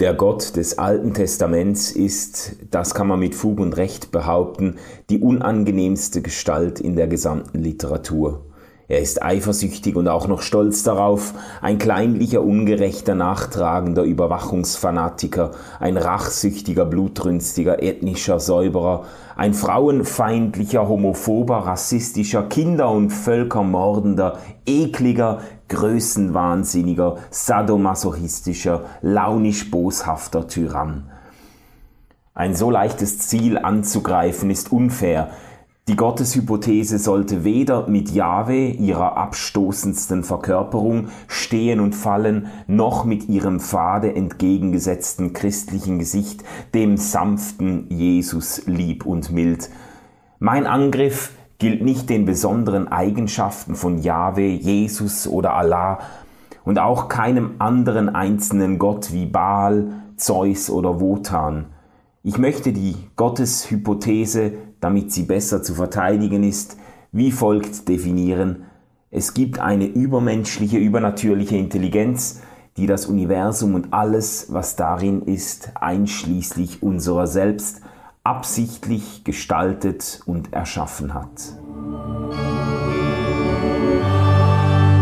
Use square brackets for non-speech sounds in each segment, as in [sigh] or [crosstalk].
Der Gott des Alten Testaments ist, das kann man mit Fug und Recht behaupten, die unangenehmste Gestalt in der gesamten Literatur. Er ist eifersüchtig und auch noch stolz darauf, ein kleinlicher, ungerechter, nachtragender Überwachungsfanatiker, ein rachsüchtiger, blutrünstiger, ethnischer Säuberer, ein frauenfeindlicher, homophober, rassistischer, Kinder- und Völkermordender, ekliger, größenwahnsinniger, sadomasochistischer, launisch boshafter Tyrann. Ein so leichtes Ziel anzugreifen ist unfair, die Gotteshypothese sollte weder mit Jahwe, ihrer abstoßendsten Verkörperung, stehen und fallen, noch mit ihrem fade entgegengesetzten christlichen Gesicht, dem sanften Jesus lieb und mild. Mein Angriff gilt nicht den besonderen Eigenschaften von Jahwe, Jesus oder Allah und auch keinem anderen einzelnen Gott wie Baal, Zeus oder Wotan. Ich möchte die Gotteshypothese damit sie besser zu verteidigen ist, wie folgt definieren, es gibt eine übermenschliche, übernatürliche Intelligenz, die das Universum und alles, was darin ist, einschließlich unserer selbst, absichtlich gestaltet und erschaffen hat.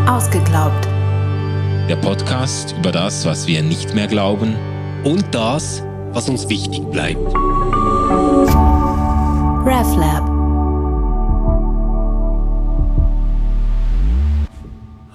Ausgeglaubt. Der Podcast über das, was wir nicht mehr glauben und das, was uns wichtig bleibt. RefLab.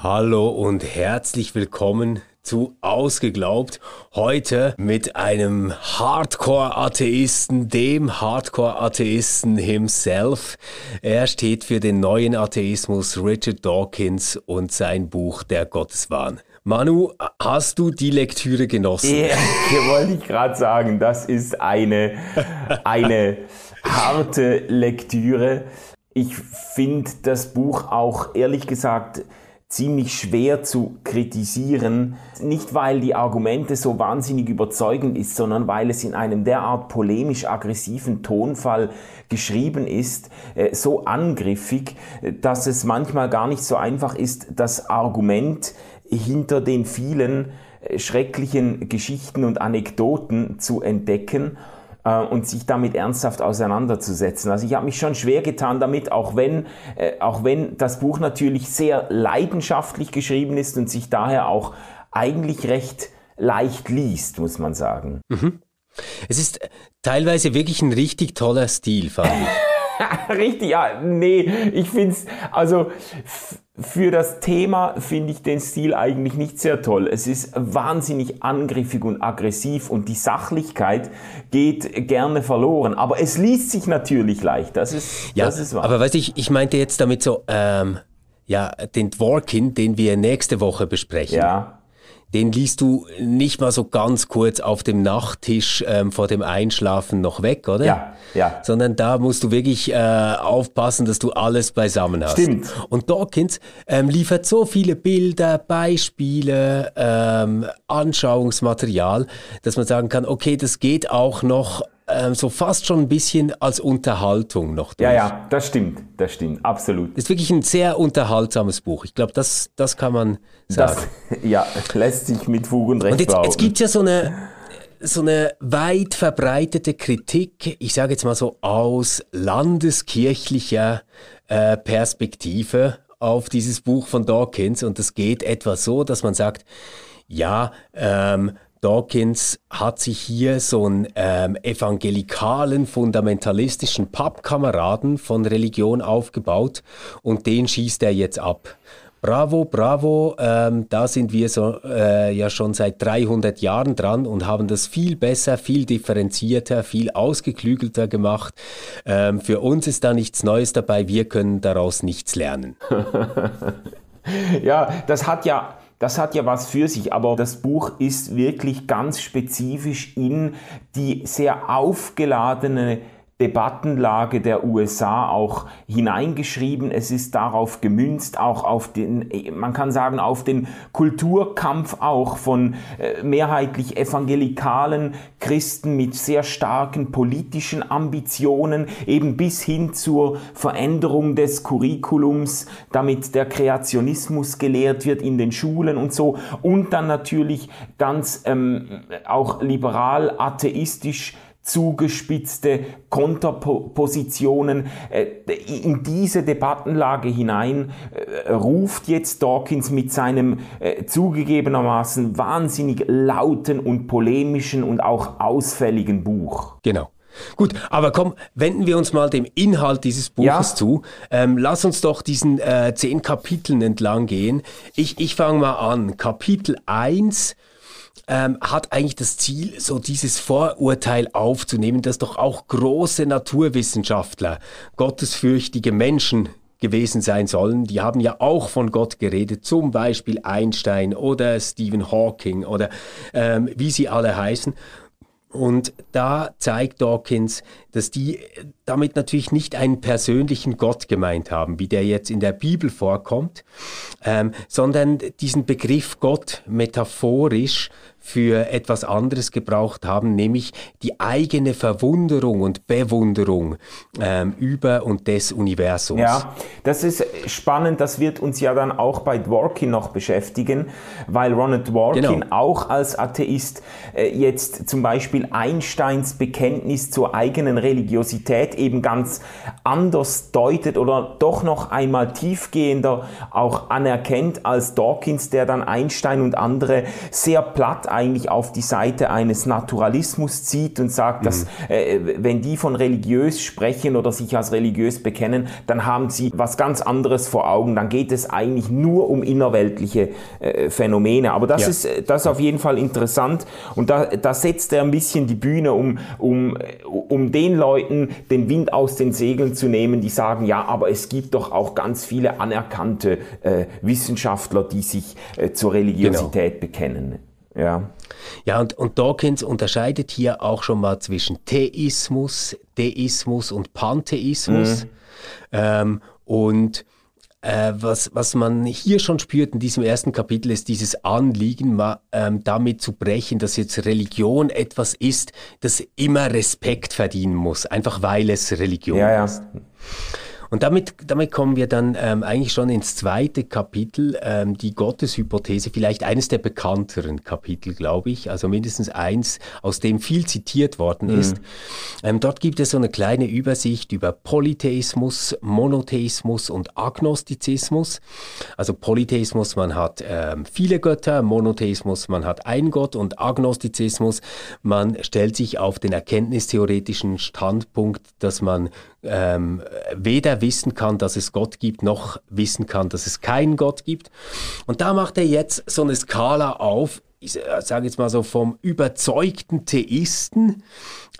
Hallo und herzlich willkommen zu Ausgeglaubt. Heute mit einem Hardcore-Atheisten, dem Hardcore-Atheisten himself. Er steht für den neuen Atheismus Richard Dawkins und sein Buch Der Gotteswahn. Manu, hast du die Lektüre genossen? Ja, wollte ich gerade sagen, das ist eine, eine harte Lektüre. Ich finde das Buch auch ehrlich gesagt ziemlich schwer zu kritisieren. Nicht weil die Argumente so wahnsinnig überzeugend ist, sondern weil es in einem derart polemisch aggressiven Tonfall geschrieben ist, äh, so angriffig, dass es manchmal gar nicht so einfach ist, das Argument hinter den vielen äh, schrecklichen Geschichten und Anekdoten zu entdecken äh, und sich damit ernsthaft auseinanderzusetzen. Also ich habe mich schon schwer getan damit, auch wenn, äh, auch wenn das Buch natürlich sehr leidenschaftlich geschrieben ist und sich daher auch eigentlich recht leicht liest, muss man sagen. Mhm. Es ist teilweise wirklich ein richtig toller Stil, fand ich. [laughs] Richtig, ja, nee, ich finde es, also für das Thema finde ich den Stil eigentlich nicht sehr toll. Es ist wahnsinnig angriffig und aggressiv und die Sachlichkeit geht gerne verloren. Aber es liest sich natürlich leicht. Das ist, ja, das ist wahr. Aber weißt du, ich, ich meinte jetzt damit so, ähm, ja, den Dworkin, den wir nächste Woche besprechen. Ja den liest du nicht mal so ganz kurz auf dem Nachttisch ähm, vor dem Einschlafen noch weg, oder? Ja, ja. Sondern da musst du wirklich äh, aufpassen, dass du alles beisammen hast. Stimmt. Und Dawkins ähm, liefert so viele Bilder, Beispiele, ähm, Anschauungsmaterial, dass man sagen kann, okay, das geht auch noch ähm, so fast schon ein bisschen als Unterhaltung noch durch. Ja, ja, das stimmt, das stimmt, absolut. Das ist wirklich ein sehr unterhaltsames Buch. Ich glaube, das, das kann man sagen. Das, [laughs] ja, lässt sich mit Fug und Recht Und jetzt, jetzt gibt es ja so eine, so eine weit verbreitete Kritik, ich sage jetzt mal so aus landeskirchlicher äh, Perspektive auf dieses Buch von Dawkins. Und das geht etwa so, dass man sagt, ja, ähm, Dawkins hat sich hier so einen ähm, evangelikalen, fundamentalistischen Pappkameraden von Religion aufgebaut und den schießt er jetzt ab. Bravo, bravo, ähm, da sind wir so, äh, ja schon seit 300 Jahren dran und haben das viel besser, viel differenzierter, viel ausgeklügelter gemacht. Ähm, für uns ist da nichts Neues dabei, wir können daraus nichts lernen. [laughs] ja, das hat ja das hat ja was für sich, aber das Buch ist wirklich ganz spezifisch in die sehr aufgeladene Debattenlage der USA auch hineingeschrieben. Es ist darauf gemünzt, auch auf den, man kann sagen, auf den Kulturkampf auch von äh, mehrheitlich evangelikalen Christen mit sehr starken politischen Ambitionen, eben bis hin zur Veränderung des Curriculums, damit der Kreationismus gelehrt wird in den Schulen und so. Und dann natürlich ganz ähm, auch liberal, atheistisch zugespitzte Konterpositionen äh, in diese Debattenlage hinein äh, ruft jetzt Dawkins mit seinem äh, zugegebenermaßen wahnsinnig lauten und polemischen und auch ausfälligen Buch. Genau. Gut, aber komm, wenden wir uns mal dem Inhalt dieses Buches ja. zu. Ähm, lass uns doch diesen äh, zehn Kapiteln entlang gehen. Ich, ich fange mal an. Kapitel 1 ähm, hat eigentlich das Ziel, so dieses Vorurteil aufzunehmen, dass doch auch große Naturwissenschaftler, gottesfürchtige Menschen gewesen sein sollen. Die haben ja auch von Gott geredet, zum Beispiel Einstein oder Stephen Hawking oder ähm, wie sie alle heißen. Und da zeigt Dawkins, dass die damit natürlich nicht einen persönlichen Gott gemeint haben, wie der jetzt in der Bibel vorkommt, ähm, sondern diesen Begriff Gott metaphorisch für etwas anderes gebraucht haben, nämlich die eigene Verwunderung und Bewunderung ähm, über und des Universums. Ja, das ist spannend, das wird uns ja dann auch bei Dworkin noch beschäftigen, weil Ronald Dworkin genau. auch als Atheist äh, jetzt zum Beispiel Einsteins Bekenntnis zur eigenen Religiosität eben ganz anders deutet oder doch noch einmal tiefgehender auch anerkennt als Dawkins, der dann Einstein und andere sehr platt eigentlich auf die Seite eines Naturalismus zieht und sagt, mhm. dass äh, wenn die von religiös sprechen oder sich als religiös bekennen, dann haben sie was ganz anderes vor Augen. Dann geht es eigentlich nur um innerweltliche äh, Phänomene. Aber das, ja. ist, äh, das ist auf jeden Fall interessant und da, da setzt er ein bisschen die Bühne, um, um, um den Leuten den Wind aus den Segeln zu nehmen, die sagen, ja, aber es gibt doch auch ganz viele anerkannte äh, Wissenschaftler, die sich äh, zur Religiosität genau. bekennen. Ja. Ja, und, und Dawkins unterscheidet hier auch schon mal zwischen Theismus, Deismus und Pantheismus. Mhm. Ähm, und äh, was, was man hier schon spürt in diesem ersten Kapitel ist dieses Anliegen, ma, ähm, damit zu brechen, dass jetzt Religion etwas ist, das immer Respekt verdienen muss, einfach weil es Religion ja, ist. Ja. Und damit, damit kommen wir dann ähm, eigentlich schon ins zweite Kapitel, ähm, die Gotteshypothese, vielleicht eines der bekannteren Kapitel, glaube ich, also mindestens eins, aus dem viel zitiert worden mhm. ist. Ähm, dort gibt es so eine kleine Übersicht über Polytheismus, Monotheismus und Agnostizismus. Also Polytheismus, man hat ähm, viele Götter, Monotheismus, man hat einen Gott und Agnostizismus, man stellt sich auf den erkenntnistheoretischen Standpunkt, dass man ähm, weder wissen kann, dass es Gott gibt, noch wissen kann, dass es keinen Gott gibt. Und da macht er jetzt so eine Skala auf, ich sage jetzt mal so vom überzeugten Theisten,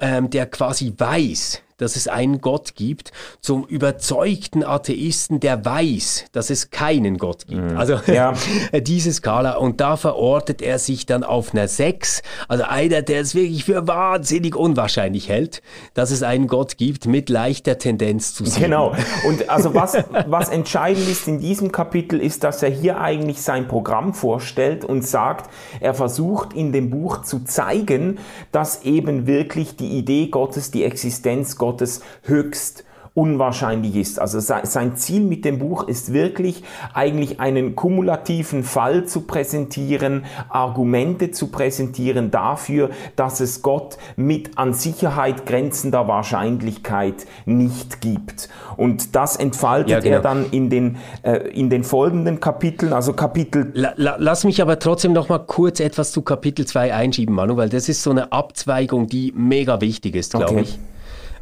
ähm, der quasi weiß, dass es einen Gott gibt, zum überzeugten Atheisten, der weiß, dass es keinen Gott gibt. Mhm. Also ja. [laughs] diese Skala. Und da verortet er sich dann auf einer 6. Also einer, der es wirklich für wahnsinnig unwahrscheinlich hält, dass es einen Gott gibt, mit leichter Tendenz zu sehen. Genau. [laughs] Und also was, was entscheidend ist in diesem Kapitel, ist, dass er hier eigentlich sein Programm vorstellt und sagt, er versucht in dem Buch zu zeigen, dass eben wirklich die Idee Gottes, die Existenz Gottes, Gottes höchst unwahrscheinlich ist. Also sein Ziel mit dem Buch ist wirklich eigentlich einen kumulativen Fall zu präsentieren, Argumente zu präsentieren dafür, dass es Gott mit an Sicherheit grenzender Wahrscheinlichkeit nicht gibt. Und das entfaltet ja, genau. er dann in den, äh, in den folgenden Kapiteln, also Kapitel... La, la, lass mich aber trotzdem noch mal kurz etwas zu Kapitel 2 einschieben, Manu, weil das ist so eine Abzweigung, die mega wichtig ist, glaube okay. ich.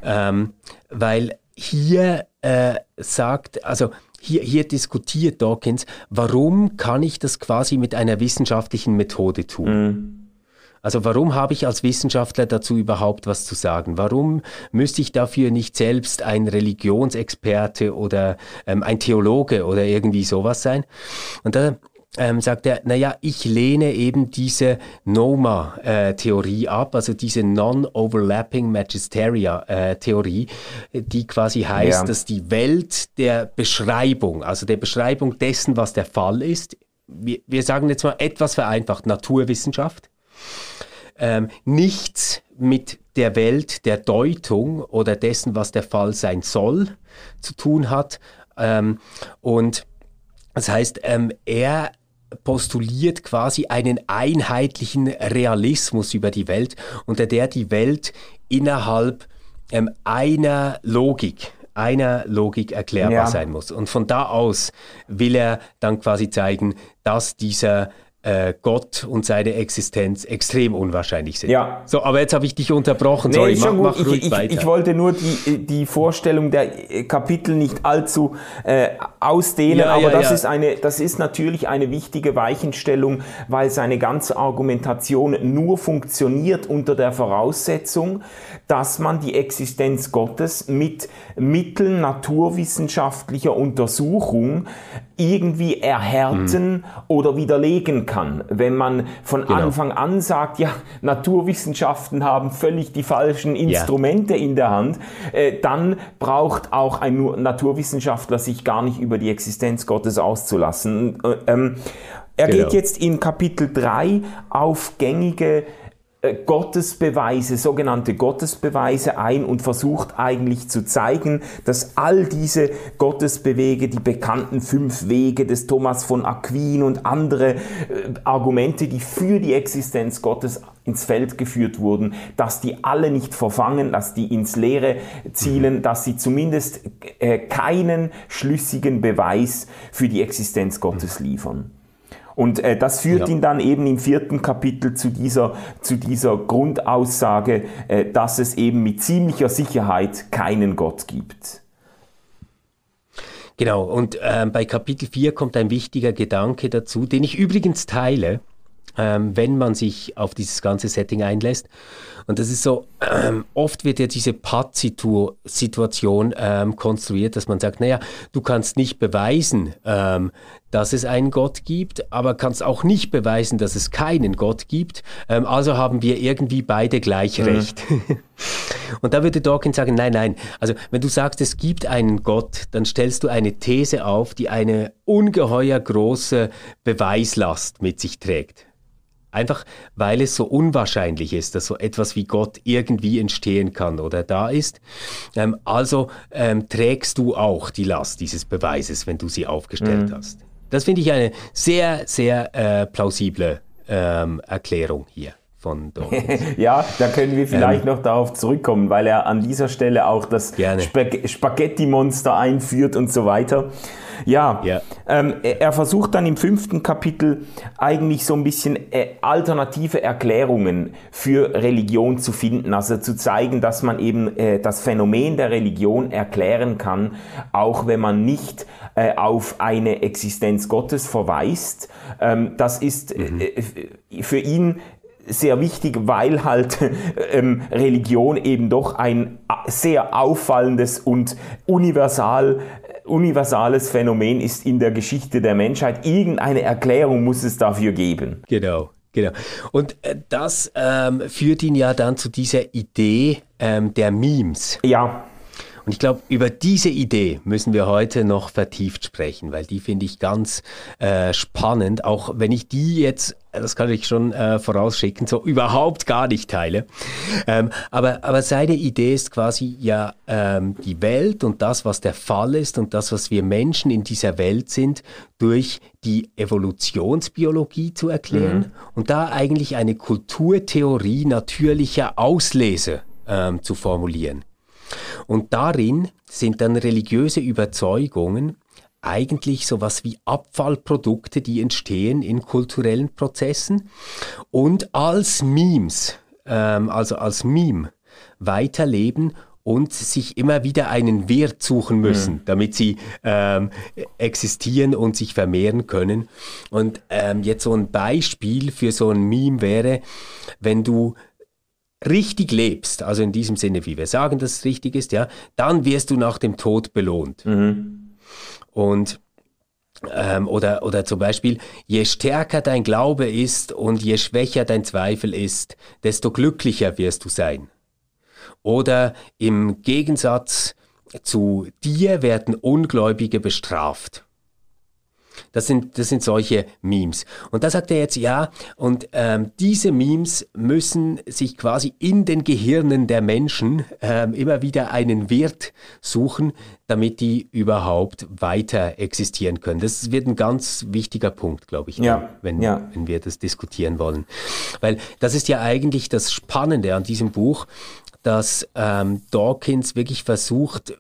Ähm, weil hier äh, sagt, also hier, hier diskutiert Dawkins, warum kann ich das quasi mit einer wissenschaftlichen Methode tun? Mhm. Also warum habe ich als Wissenschaftler dazu überhaupt was zu sagen? Warum müsste ich dafür nicht selbst ein Religionsexperte oder ähm, ein Theologe oder irgendwie sowas sein? Und da ähm, sagt er, naja, ich lehne eben diese NOMA-Theorie äh, ab, also diese Non-Overlapping Magisteria-Theorie, äh, die quasi heißt, ja. dass die Welt der Beschreibung, also der Beschreibung dessen, was der Fall ist, wir, wir sagen jetzt mal etwas vereinfacht, Naturwissenschaft, ähm, nichts mit der Welt der Deutung oder dessen, was der Fall sein soll, zu tun hat. Ähm, und das heißt, ähm, er postuliert quasi einen einheitlichen Realismus über die Welt, unter der die Welt innerhalb ähm, einer Logik einer Logik erklärbar ja. sein muss. Und von da aus will er dann quasi zeigen, dass dieser äh, Gott und seine Existenz extrem unwahrscheinlich sind. Ja. So, aber jetzt habe ich dich unterbrochen. Sorry, nee, mach, mach ich, ruhig ich, weiter. Ich wollte nur die, die Vorstellung der Kapitel nicht allzu äh, ausdehnen, ja, aber ja, das, ja. Ist eine, das ist natürlich eine wichtige Weichenstellung, weil seine ganze Argumentation nur funktioniert unter der Voraussetzung, dass man die Existenz Gottes mit Mitteln naturwissenschaftlicher Untersuchung irgendwie erhärten mhm. oder widerlegen kann. Wenn man von genau. Anfang an sagt, ja, Naturwissenschaften haben völlig die falschen Instrumente ja. in der Hand, äh, dann braucht auch ein Naturwissenschaftler sich gar nicht über die Existenz Gottes auszulassen. Äh, ähm, er genau. geht jetzt in Kapitel 3 auf gängige Gottesbeweise, sogenannte Gottesbeweise ein und versucht eigentlich zu zeigen, dass all diese Gottesbewege, die bekannten fünf Wege des Thomas von Aquin und andere äh, Argumente, die für die Existenz Gottes ins Feld geführt wurden, dass die alle nicht verfangen, dass die ins Leere zielen, mhm. dass sie zumindest äh, keinen schlüssigen Beweis für die Existenz Gottes liefern. Und äh, das führt ja. ihn dann eben im vierten Kapitel zu dieser, zu dieser Grundaussage, äh, dass es eben mit ziemlicher Sicherheit keinen Gott gibt. Genau, und äh, bei Kapitel 4 kommt ein wichtiger Gedanke dazu, den ich übrigens teile, ähm, wenn man sich auf dieses ganze Setting einlässt. Und das ist so, ähm, oft wird ja diese Patt-Situation ähm, konstruiert, dass man sagt, naja, du kannst nicht beweisen, ähm, dass es einen Gott gibt, aber kannst auch nicht beweisen, dass es keinen Gott gibt. Ähm, also haben wir irgendwie beide gleich mhm. recht. [laughs] Und da würde Dawkins sagen, nein, nein. Also wenn du sagst, es gibt einen Gott, dann stellst du eine These auf, die eine ungeheuer große Beweislast mit sich trägt. Einfach weil es so unwahrscheinlich ist, dass so etwas wie Gott irgendwie entstehen kann oder da ist. Ähm, also ähm, trägst du auch die Last dieses Beweises, wenn du sie aufgestellt mhm. hast. Das finde ich eine sehr, sehr äh, plausible ähm, Erklärung hier. Von [laughs] ja, da können wir vielleicht ähm, noch darauf zurückkommen, weil er an dieser Stelle auch das Spaghetti-Monster einführt und so weiter. Ja, ja. Ähm, er versucht dann im fünften Kapitel eigentlich so ein bisschen äh, alternative Erklärungen für Religion zu finden, also zu zeigen, dass man eben äh, das Phänomen der Religion erklären kann, auch wenn man nicht äh, auf eine Existenz Gottes verweist. Ähm, das ist mhm. Äh, für ihn sehr wichtig, weil halt [laughs] ähm, Religion eben doch ein sehr auffallendes und universal universales Phänomen ist in der Geschichte der Menschheit. Irgendeine Erklärung muss es dafür geben. Genau. Genau. Und äh, das ähm, führt ihn ja dann zu dieser Idee ähm, der Memes. Ja. Und ich glaube, über diese Idee müssen wir heute noch vertieft sprechen, weil die finde ich ganz äh, spannend, auch wenn ich die jetzt, das kann ich schon äh, vorausschicken, so überhaupt gar nicht teile. Ähm, aber, aber seine Idee ist quasi ja ähm, die Welt und das, was der Fall ist und das, was wir Menschen in dieser Welt sind, durch die Evolutionsbiologie zu erklären mhm. und da eigentlich eine Kulturtheorie natürlicher Auslese ähm, zu formulieren. Und darin sind dann religiöse Überzeugungen eigentlich sowas wie Abfallprodukte, die entstehen in kulturellen Prozessen und als Memes, ähm, also als Meme weiterleben und sich immer wieder einen Wert suchen müssen, mhm. damit sie ähm, existieren und sich vermehren können. Und ähm, jetzt so ein Beispiel für so ein Meme wäre, wenn du richtig lebst, also in diesem Sinne, wie wir sagen, dass es richtig ist, ja, dann wirst du nach dem Tod belohnt. Mhm. Und ähm, oder, oder zum Beispiel, je stärker dein Glaube ist und je schwächer dein Zweifel ist, desto glücklicher wirst du sein. Oder im Gegensatz zu dir werden Ungläubige bestraft. Das sind, das sind solche Memes. Und da sagt er jetzt, ja, und ähm, diese Memes müssen sich quasi in den Gehirnen der Menschen ähm, immer wieder einen Wert suchen, damit die überhaupt weiter existieren können. Das wird ein ganz wichtiger Punkt, glaube ich, ja, wenn, ja. wenn wir das diskutieren wollen. Weil das ist ja eigentlich das Spannende an diesem Buch, dass ähm, Dawkins wirklich versucht,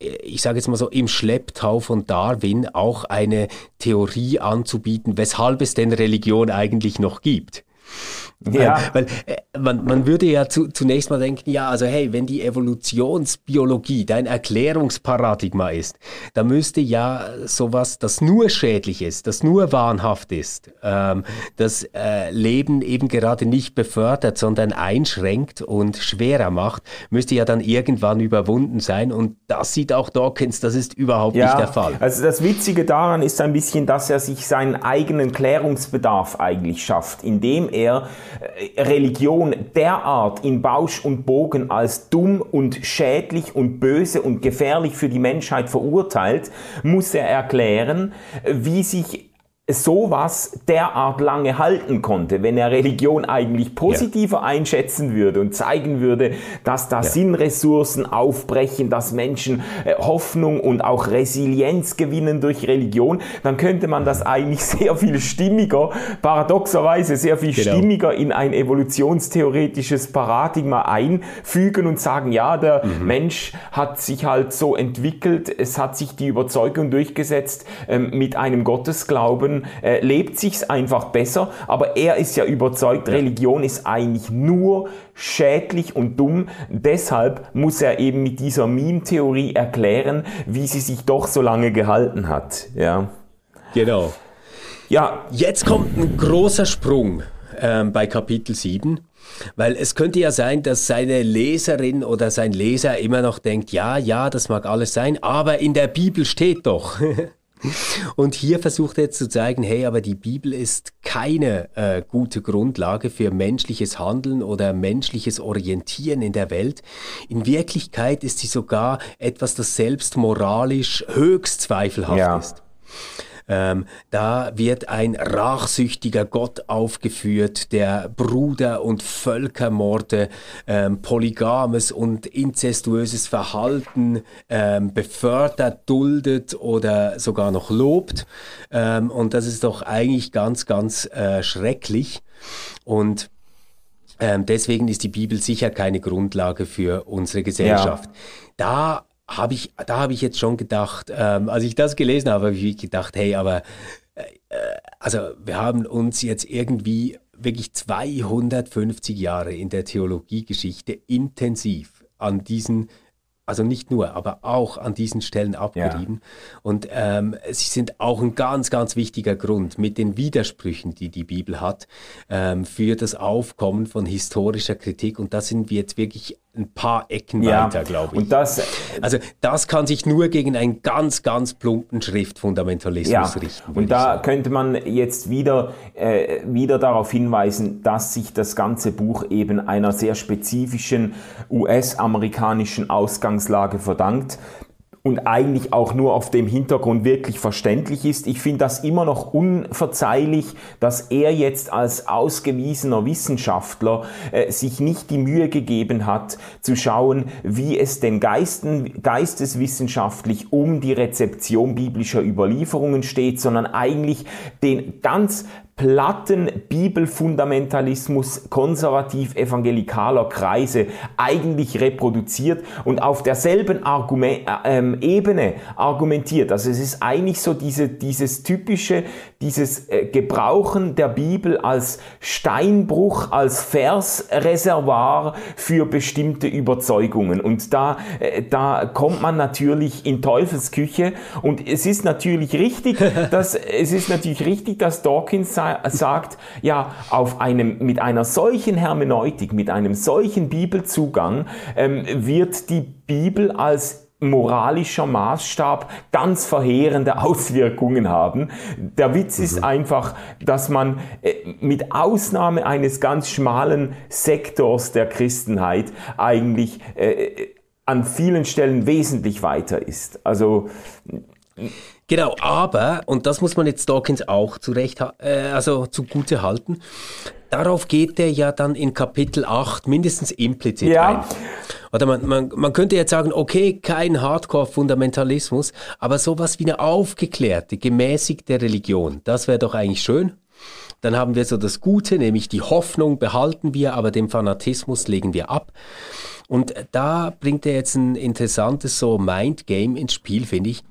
ich sage jetzt mal so, im Schlepptau von Darwin auch eine Theorie anzubieten, weshalb es denn Religion eigentlich noch gibt. Ja. Weil, äh, man, man würde ja zu, zunächst mal denken, ja, also hey, wenn die Evolutionsbiologie dein Erklärungsparadigma ist, dann müsste ja sowas, das nur schädlich ist, das nur wahnhaft ist, ähm, das äh, Leben eben gerade nicht befördert, sondern einschränkt und schwerer macht, müsste ja dann irgendwann überwunden sein. Und das sieht auch Dawkins, das ist überhaupt ja, nicht der Fall. Also das Witzige daran ist ein bisschen, dass er sich seinen eigenen Klärungsbedarf eigentlich schafft, indem er Religion derart in Bausch und Bogen als dumm und schädlich und böse und gefährlich für die Menschheit verurteilt, muss er erklären, wie sich sowas derart lange halten konnte, wenn er Religion eigentlich positiver ja. einschätzen würde und zeigen würde, dass da ja. Sinnressourcen aufbrechen, dass Menschen äh, Hoffnung und auch Resilienz gewinnen durch Religion, dann könnte man das eigentlich sehr viel stimmiger, paradoxerweise sehr viel genau. stimmiger in ein evolutionstheoretisches Paradigma einfügen und sagen, ja, der mhm. Mensch hat sich halt so entwickelt, es hat sich die Überzeugung durchgesetzt, ähm, mit einem Gottesglauben äh, lebt sich's einfach besser. Aber er ist ja überzeugt, ja. Religion ist eigentlich nur schädlich und dumm. Deshalb muss er eben mit dieser Meme-Theorie erklären, wie sie sich doch so lange gehalten hat. Ja. Genau. Ja. Jetzt kommt ein großer Sprung ähm, bei Kapitel 7. Weil es könnte ja sein, dass seine Leserin oder sein Leser immer noch denkt, ja, ja, das mag alles sein, aber in der Bibel steht doch. [laughs] Und hier versucht er jetzt zu zeigen, hey, aber die Bibel ist keine äh, gute Grundlage für menschliches Handeln oder menschliches Orientieren in der Welt. In Wirklichkeit ist sie sogar etwas, das selbst moralisch höchst zweifelhaft ja. ist. Ähm, da wird ein rachsüchtiger Gott aufgeführt, der Bruder- und Völkermorde, ähm, polygames und inzestuöses Verhalten ähm, befördert, duldet oder sogar noch lobt. Ähm, und das ist doch eigentlich ganz, ganz äh, schrecklich. Und ähm, deswegen ist die Bibel sicher keine Grundlage für unsere Gesellschaft. Ja. Da habe ich, da habe ich jetzt schon gedacht, ähm, als ich das gelesen habe, habe ich gedacht, hey, aber äh, also wir haben uns jetzt irgendwie wirklich 250 Jahre in der Theologiegeschichte intensiv an diesen also nicht nur, aber auch an diesen Stellen abgerieben. Ja. Und ähm, sie sind auch ein ganz, ganz wichtiger Grund mit den Widersprüchen, die die Bibel hat, ähm, für das Aufkommen von historischer Kritik. Und da sind wir jetzt wirklich ein paar Ecken ja, weiter, glaube ich. Und das, also das kann sich nur gegen einen ganz, ganz plumpen Schriftfundamentalismus ja, richten. Und da könnte man jetzt wieder, äh, wieder darauf hinweisen, dass sich das ganze Buch eben einer sehr spezifischen US-amerikanischen Ausgangslage verdankt und eigentlich auch nur auf dem Hintergrund wirklich verständlich ist. Ich finde das immer noch unverzeihlich, dass er jetzt als ausgewiesener Wissenschaftler äh, sich nicht die Mühe gegeben hat, zu schauen, wie es denn Geisten, geisteswissenschaftlich um die Rezeption biblischer Überlieferungen steht, sondern eigentlich den ganz platten Bibelfundamentalismus konservativ-evangelikaler Kreise eigentlich reproduziert und auf derselben Argument, äh, Ebene argumentiert. Also es ist eigentlich so diese, dieses typische, dieses äh, Gebrauchen der Bibel als Steinbruch, als Versreservoir für bestimmte Überzeugungen. Und da, äh, da kommt man natürlich in Teufelsküche und es ist natürlich richtig, [laughs] dass, es ist natürlich richtig, dass Dawkins sagt, sagt, ja, auf einem, mit einer solchen Hermeneutik, mit einem solchen Bibelzugang ähm, wird die Bibel als moralischer Maßstab ganz verheerende Auswirkungen haben. Der Witz ist mhm. einfach, dass man äh, mit Ausnahme eines ganz schmalen Sektors der Christenheit eigentlich äh, an vielen Stellen wesentlich weiter ist. Also Genau, aber, und das muss man jetzt Dawkins auch zurecht, äh, also zugute halten, darauf geht er ja dann in Kapitel 8 mindestens implizit ja. ein. Oder man, man, man könnte jetzt sagen, okay, kein Hardcore-Fundamentalismus, aber sowas wie eine aufgeklärte, gemäßigte Religion, das wäre doch eigentlich schön. Dann haben wir so das Gute, nämlich die Hoffnung behalten wir, aber den Fanatismus legen wir ab. Und da bringt er jetzt ein interessantes so Mindgame ins Spiel, finde ich.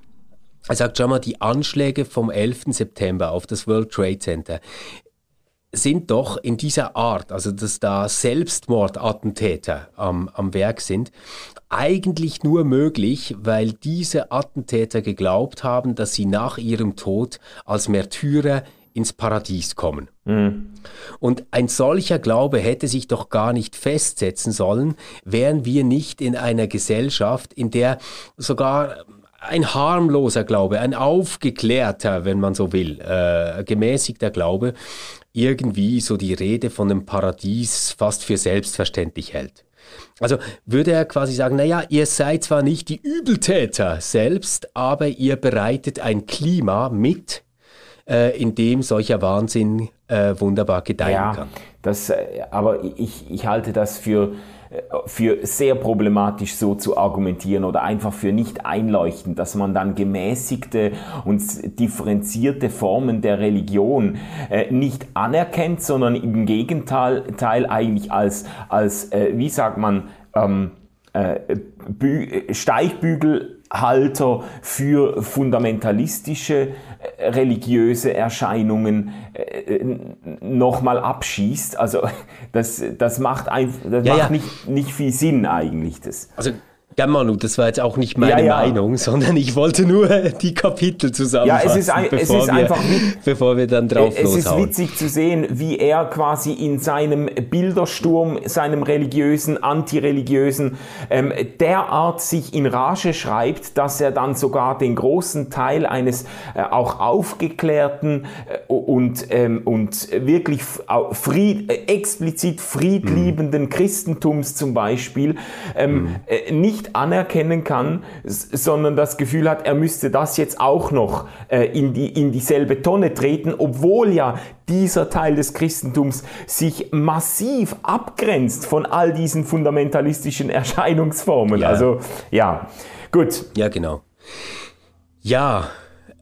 Er sagt, schau mal, die Anschläge vom 11. September auf das World Trade Center sind doch in dieser Art, also dass da Selbstmordattentäter am, am Werk sind, eigentlich nur möglich, weil diese Attentäter geglaubt haben, dass sie nach ihrem Tod als Märtyrer ins Paradies kommen. Mhm. Und ein solcher Glaube hätte sich doch gar nicht festsetzen sollen, wären wir nicht in einer Gesellschaft, in der sogar ein harmloser Glaube, ein aufgeklärter, wenn man so will, äh, gemäßigter Glaube, irgendwie so die Rede von einem Paradies fast für selbstverständlich hält. Also würde er quasi sagen, naja, ihr seid zwar nicht die Übeltäter selbst, aber ihr bereitet ein Klima mit, äh, in dem solcher Wahnsinn äh, wunderbar gedeihen ja, kann. Das, äh, aber ich, ich halte das für für sehr problematisch so zu argumentieren oder einfach für nicht einleuchtend, dass man dann gemäßigte und differenzierte Formen der Religion äh, nicht anerkennt, sondern im Gegenteil Teil eigentlich als, als äh, wie sagt man, ähm, äh, Steigbügelhalter für fundamentalistische religiöse Erscheinungen äh, nochmal abschießt. Also [laughs] das, das macht, ein, das ja, macht ja. Nicht, nicht viel Sinn eigentlich. Das. Also ja, Manu, das war jetzt auch nicht meine ja, ja. Meinung, sondern ich wollte nur die Kapitel zusammenfassen, ja, es ist, ein, es ist wir, einfach, bevor wir dann drauf Es loshauen. ist witzig zu sehen, wie er quasi in seinem Bildersturm, seinem religiösen, antireligiösen, ähm, derart sich in Rage schreibt, dass er dann sogar den großen Teil eines äh, auch aufgeklärten äh, und, ähm, und wirklich fried, äh, explizit friedliebenden mhm. Christentums zum Beispiel ähm, mhm. äh, nicht anerkennen kann, sondern das Gefühl hat, er müsste das jetzt auch noch äh, in, die, in dieselbe Tonne treten, obwohl ja dieser Teil des Christentums sich massiv abgrenzt von all diesen fundamentalistischen [laughs] Erscheinungsformen. Ja. Also ja, gut. Ja, genau. Ja,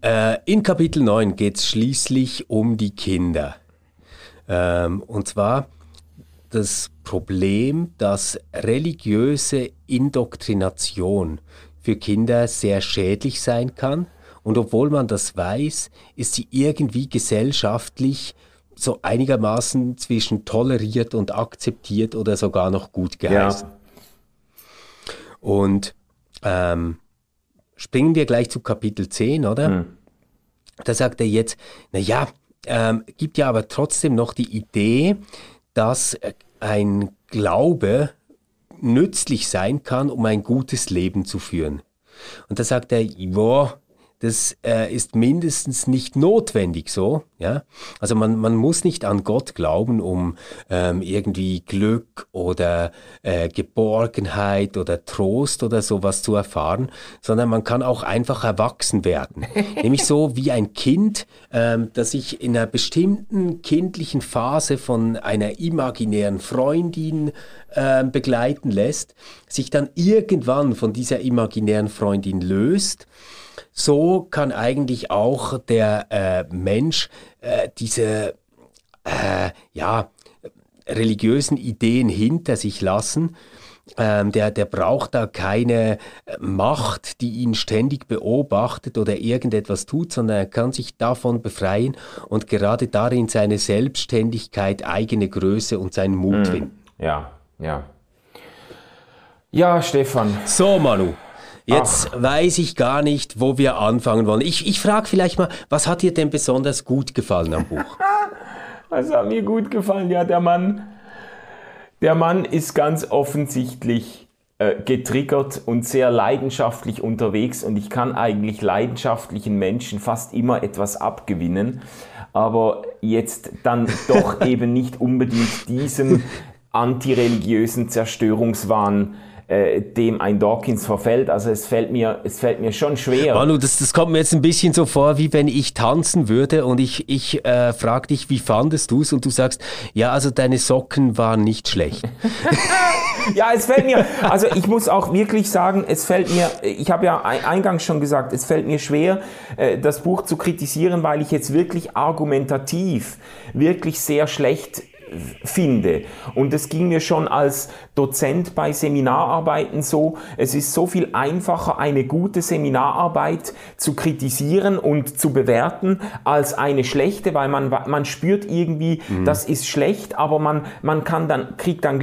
äh, in Kapitel 9 geht es schließlich um die Kinder. Ähm, und zwar das Problem, dass religiöse Indoktrination für Kinder sehr schädlich sein kann. Und obwohl man das weiß, ist sie irgendwie gesellschaftlich so einigermaßen zwischen toleriert und akzeptiert oder sogar noch gut geheißen. Ja. Und ähm, springen wir gleich zu Kapitel 10, oder? Hm. Da sagt er jetzt, naja, ähm, gibt ja aber trotzdem noch die Idee, dass ein Glaube nützlich sein kann, um ein gutes Leben zu führen. Und da sagt er, ja, das äh, ist mindestens nicht notwendig so. Ja? Also man, man muss nicht an Gott glauben, um ähm, irgendwie Glück oder äh, Geborgenheit oder Trost oder sowas zu erfahren, sondern man kann auch einfach erwachsen werden. [laughs] Nämlich so wie ein Kind, ähm, das sich in einer bestimmten kindlichen Phase von einer imaginären Freundin äh, begleiten lässt, sich dann irgendwann von dieser imaginären Freundin löst so kann eigentlich auch der äh, Mensch äh, diese äh, ja, religiösen Ideen hinter sich lassen. Ähm, der, der braucht da keine Macht, die ihn ständig beobachtet oder irgendetwas tut, sondern er kann sich davon befreien und gerade darin seine Selbstständigkeit, eigene Größe und seinen Mut hm. finden. Ja, ja. Ja, Stefan. So, Manu. Jetzt Ach. weiß ich gar nicht, wo wir anfangen wollen. Ich, ich frage vielleicht mal, was hat dir denn besonders gut gefallen am Buch? [laughs] was hat mir gut gefallen? Ja, der Mann, der Mann ist ganz offensichtlich äh, getriggert und sehr leidenschaftlich unterwegs und ich kann eigentlich leidenschaftlichen Menschen fast immer etwas abgewinnen, aber jetzt dann [laughs] doch eben nicht unbedingt diesem antireligiösen Zerstörungswahn äh, dem ein Dawkins verfällt. Also es fällt mir, es fällt mir schon schwer. Manu, das, das kommt mir jetzt ein bisschen so vor, wie wenn ich tanzen würde und ich, ich äh, frage dich, wie fandest du es? Und du sagst, ja, also deine Socken waren nicht schlecht. [laughs] [laughs] ja, es fällt mir, also ich muss auch wirklich sagen, es fällt mir, ich habe ja eingangs schon gesagt, es fällt mir schwer, äh, das Buch zu kritisieren, weil ich jetzt wirklich argumentativ wirklich sehr schlecht finde. Und es ging mir schon als Dozent bei Seminararbeiten so, es ist so viel einfacher, eine gute Seminararbeit zu kritisieren und zu bewerten, als eine schlechte, weil man, man spürt irgendwie, mhm. das ist schlecht, aber man, man kann dann, kriegt dann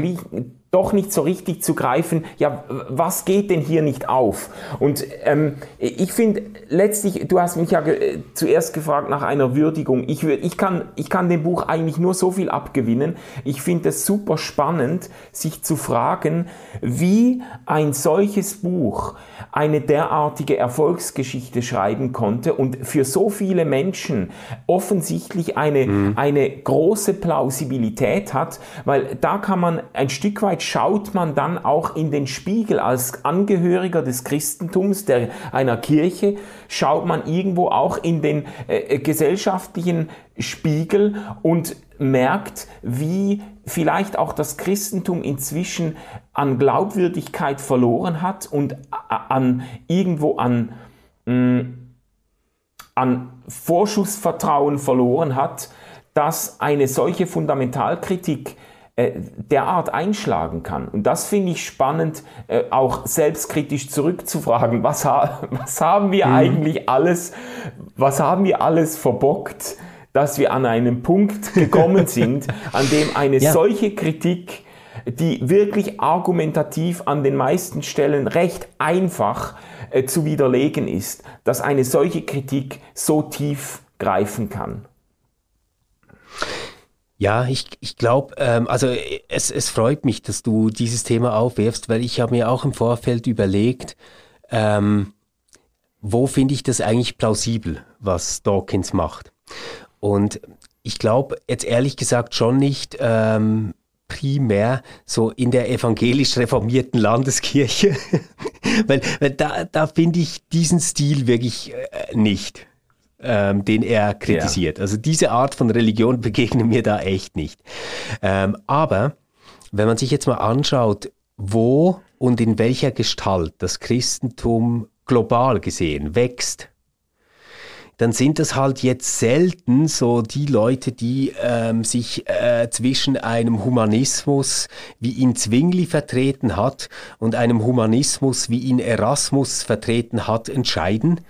doch nicht so richtig zu greifen, ja, was geht denn hier nicht auf? Und ähm, ich finde letztlich, du hast mich ja ge zuerst gefragt nach einer Würdigung. Ich, ich, kann, ich kann dem Buch eigentlich nur so viel abgewinnen. Ich finde es super spannend, sich zu fragen, wie ein solches Buch eine derartige Erfolgsgeschichte schreiben konnte und für so viele Menschen offensichtlich eine, mhm. eine große Plausibilität hat, weil da kann man ein Stück weit schaut man dann auch in den Spiegel als Angehöriger des Christentums, der, einer Kirche, schaut man irgendwo auch in den äh, äh, gesellschaftlichen Spiegel und merkt, wie vielleicht auch das Christentum inzwischen an Glaubwürdigkeit verloren hat und an irgendwo an, mh, mm, an Vorschussvertrauen verloren hat, dass eine solche Fundamentalkritik äh, derart einschlagen kann. Und das finde ich spannend, äh, auch selbstkritisch zurückzufragen, was, ha [laughs] was haben wir mhm. eigentlich alles, was haben wir alles verbockt, dass wir an einen Punkt gekommen sind, [laughs] an dem eine ja. solche Kritik, die wirklich argumentativ an den meisten Stellen recht einfach äh, zu widerlegen ist, dass eine solche Kritik so tief greifen kann. Ja, ich, ich glaube, ähm, also es, es freut mich, dass du dieses Thema aufwirfst, weil ich habe mir auch im Vorfeld überlegt, ähm, wo finde ich das eigentlich plausibel, was Dawkins macht. Und ich glaube jetzt ehrlich gesagt schon nicht ähm, primär so in der evangelisch reformierten Landeskirche, [laughs] weil, weil da, da finde ich diesen Stil wirklich äh, nicht ähm, den er kritisiert. Ja. Also diese Art von Religion [laughs] begegnet mir da echt nicht. Ähm, aber wenn man sich jetzt mal anschaut, wo und in welcher Gestalt das Christentum global gesehen wächst, dann sind das halt jetzt selten so die Leute, die ähm, sich äh, zwischen einem Humanismus, wie ihn Zwingli vertreten hat, und einem Humanismus, wie ihn Erasmus vertreten hat, entscheiden,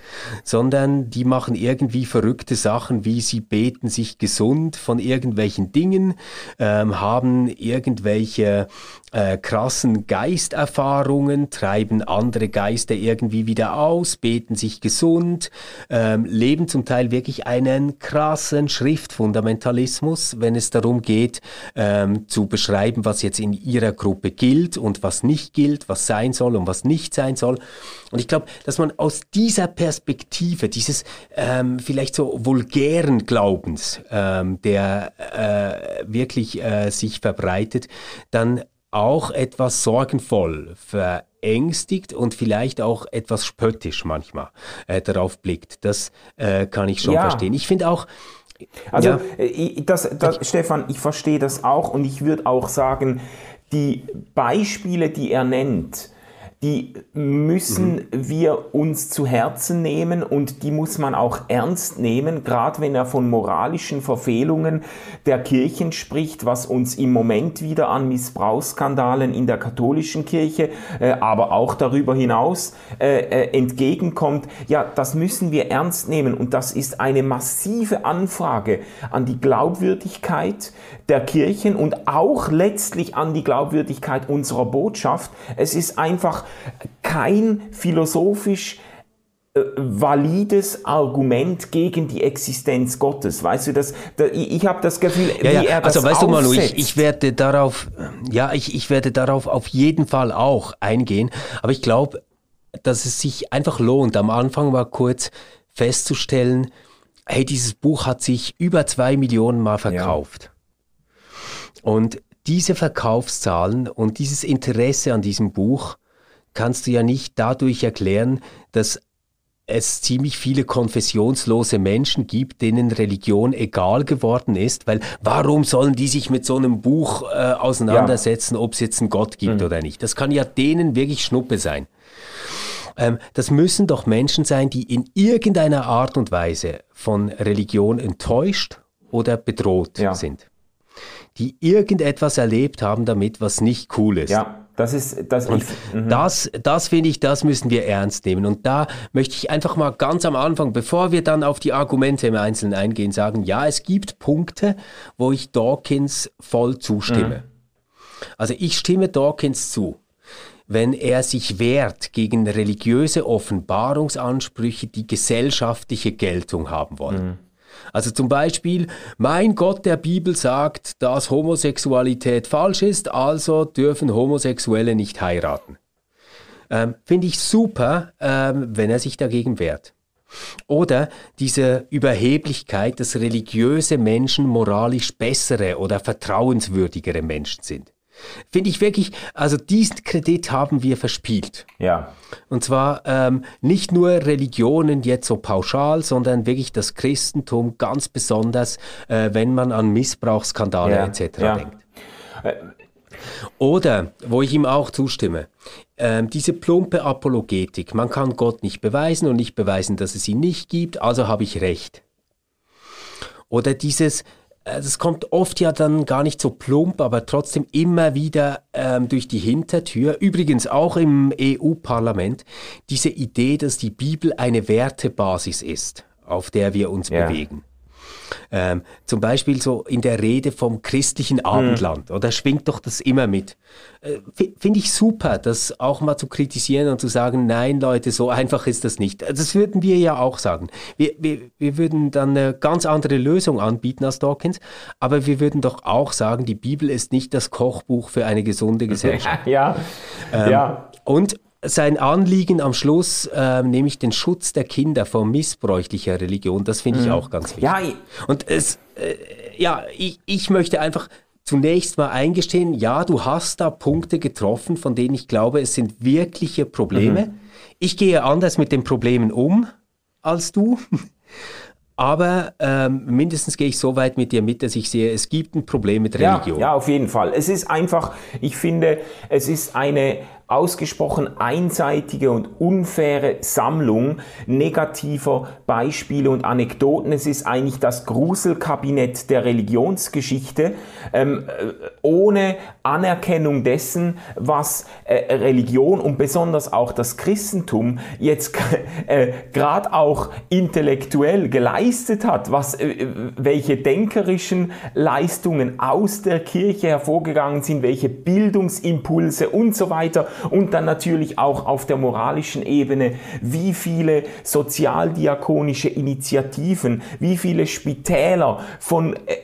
sondern die machen irgendwie verrückte Sachen, wie sie beten sich gesund von irgendwelchen Dingen, ähm, haben irgendwelche äh, krassen Geisterfahrungen, treiben andere Geister irgendwie wieder aus, beten sich gesund, ähm, leben zum Teil wirklich einen krassen Schriftfundamentalismus, wenn es darum geht, ähm, zu beschreiben, was jetzt in ihrer Gruppe gilt und was nicht gilt, was sein soll und was nicht sein soll. Und ich glaube, dass man aus dieser Perspektive, dieses ähm, vielleicht so vulgären Glaubens, ähm, der äh, wirklich äh, sich verbreitet, dann auch etwas sorgenvoll, verängstigt und vielleicht auch etwas spöttisch manchmal äh, darauf blickt. Das äh, kann ich schon ja. verstehen. Ich finde auch, also, ja. Äh, das, das, ich, Stefan, ich verstehe das auch und ich würde auch sagen, die Beispiele, die er nennt, die müssen mhm. wir uns zu Herzen nehmen und die muss man auch ernst nehmen, gerade wenn er von moralischen Verfehlungen der Kirchen spricht, was uns im Moment wieder an Missbrauchsskandalen in der katholischen Kirche, äh, aber auch darüber hinaus äh, äh, entgegenkommt. Ja, das müssen wir ernst nehmen und das ist eine massive Anfrage an die Glaubwürdigkeit der Kirchen und auch letztlich an die Glaubwürdigkeit unserer Botschaft. Es ist einfach kein philosophisch äh, valides Argument gegen die Existenz Gottes. Weißt du, das, da, ich, habe das Gefühl, ja, ja. wie er das Also weißt aufsetzt. du, Manu, ich, ich werde darauf, ja, ich, ich werde darauf auf jeden Fall auch eingehen, aber ich glaube, dass es sich einfach lohnt, am Anfang mal kurz festzustellen, hey, dieses Buch hat sich über zwei Millionen Mal verkauft. Ja. Und diese Verkaufszahlen und dieses Interesse an diesem Buch kannst du ja nicht dadurch erklären, dass es ziemlich viele konfessionslose Menschen gibt, denen Religion egal geworden ist, weil warum sollen die sich mit so einem Buch äh, auseinandersetzen, ja. ob es jetzt einen Gott gibt mhm. oder nicht? Das kann ja denen wirklich Schnuppe sein. Ähm, das müssen doch Menschen sein, die in irgendeiner Art und Weise von Religion enttäuscht oder bedroht ja. sind. Die irgendetwas erlebt haben damit, was nicht cool ist. Ja. Das ist, das, ich, mhm. das, das finde ich, das müssen wir ernst nehmen. Und da möchte ich einfach mal ganz am Anfang, bevor wir dann auf die Argumente im Einzelnen eingehen, sagen, ja, es gibt Punkte, wo ich Dawkins voll zustimme. Mhm. Also ich stimme Dawkins zu, wenn er sich wehrt gegen religiöse Offenbarungsansprüche, die gesellschaftliche Geltung haben wollen. Mhm. Also zum Beispiel, mein Gott der Bibel sagt, dass Homosexualität falsch ist, also dürfen Homosexuelle nicht heiraten. Ähm, Finde ich super, ähm, wenn er sich dagegen wehrt. Oder diese Überheblichkeit, dass religiöse Menschen moralisch bessere oder vertrauenswürdigere Menschen sind. Finde ich wirklich, also diesen Kredit haben wir verspielt. Ja. Und zwar ähm, nicht nur Religionen jetzt so pauschal, sondern wirklich das Christentum ganz besonders, äh, wenn man an Missbrauchsskandale ja. etc. Ja. denkt. Oder, wo ich ihm auch zustimme, äh, diese plumpe Apologetik. Man kann Gott nicht beweisen und nicht beweisen, dass es ihn nicht gibt, also habe ich recht. Oder dieses, das kommt oft ja dann gar nicht so plump, aber trotzdem immer wieder ähm, durch die Hintertür. Übrigens auch im EU-Parlament diese Idee, dass die Bibel eine Wertebasis ist, auf der wir uns ja. bewegen. Ähm, zum Beispiel so in der Rede vom christlichen hm. Abendland, mhm. oder schwingt doch das immer mit. Äh, Finde ich super, das auch mal zu kritisieren und zu sagen, nein Leute, so einfach ist das nicht. Das würden wir ja auch sagen. Wir, wir, wir würden dann eine ganz andere Lösung anbieten als Dawkins, aber wir würden doch auch sagen, die Bibel ist nicht das Kochbuch für eine gesunde [laughs] Gesellschaft. ja, ähm, ja. Und sein Anliegen am Schluss, äh, nämlich den Schutz der Kinder vor missbräuchlicher Religion, das finde ich mhm. auch ganz wichtig. Ja, und es, äh, ja, ich, ich möchte einfach zunächst mal eingestehen, ja, du hast da Punkte getroffen, von denen ich glaube, es sind wirkliche Probleme. Mhm. Ich gehe anders mit den Problemen um als du. [laughs] Aber ähm, mindestens gehe ich so weit mit dir mit, dass ich sehe, es gibt ein Problem mit Religion. Ja, ja, auf jeden Fall. Es ist einfach, ich finde, es ist eine, ausgesprochen einseitige und unfaire Sammlung negativer Beispiele und Anekdoten. Es ist eigentlich das Gruselkabinett der Religionsgeschichte, ähm, äh, ohne Anerkennung dessen, was äh, Religion und besonders auch das Christentum jetzt [laughs] äh, gerade auch intellektuell geleistet hat, was, äh, welche denkerischen Leistungen aus der Kirche hervorgegangen sind, welche Bildungsimpulse und so weiter und dann natürlich auch auf der moralischen Ebene, wie viele sozialdiakonische Initiativen, wie viele Spitäler von, äh,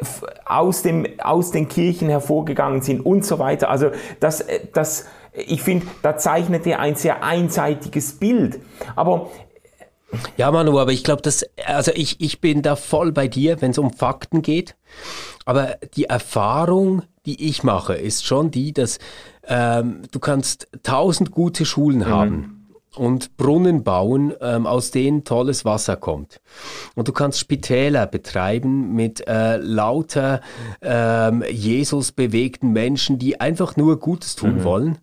aus, dem, aus den Kirchen hervorgegangen sind und so weiter. Also das, äh, das, ich finde, da zeichnet er ein sehr einseitiges Bild. Aber ja, Manu, aber ich glaube, also ich, ich bin da voll bei dir, wenn es um Fakten geht. Aber die Erfahrung, die ich mache, ist schon die, dass ähm, du kannst tausend gute Schulen mhm. haben und Brunnen bauen, ähm, aus denen tolles Wasser kommt. Und du kannst Spitäler betreiben mit äh, lauter ähm, Jesus bewegten Menschen, die einfach nur Gutes tun mhm. wollen.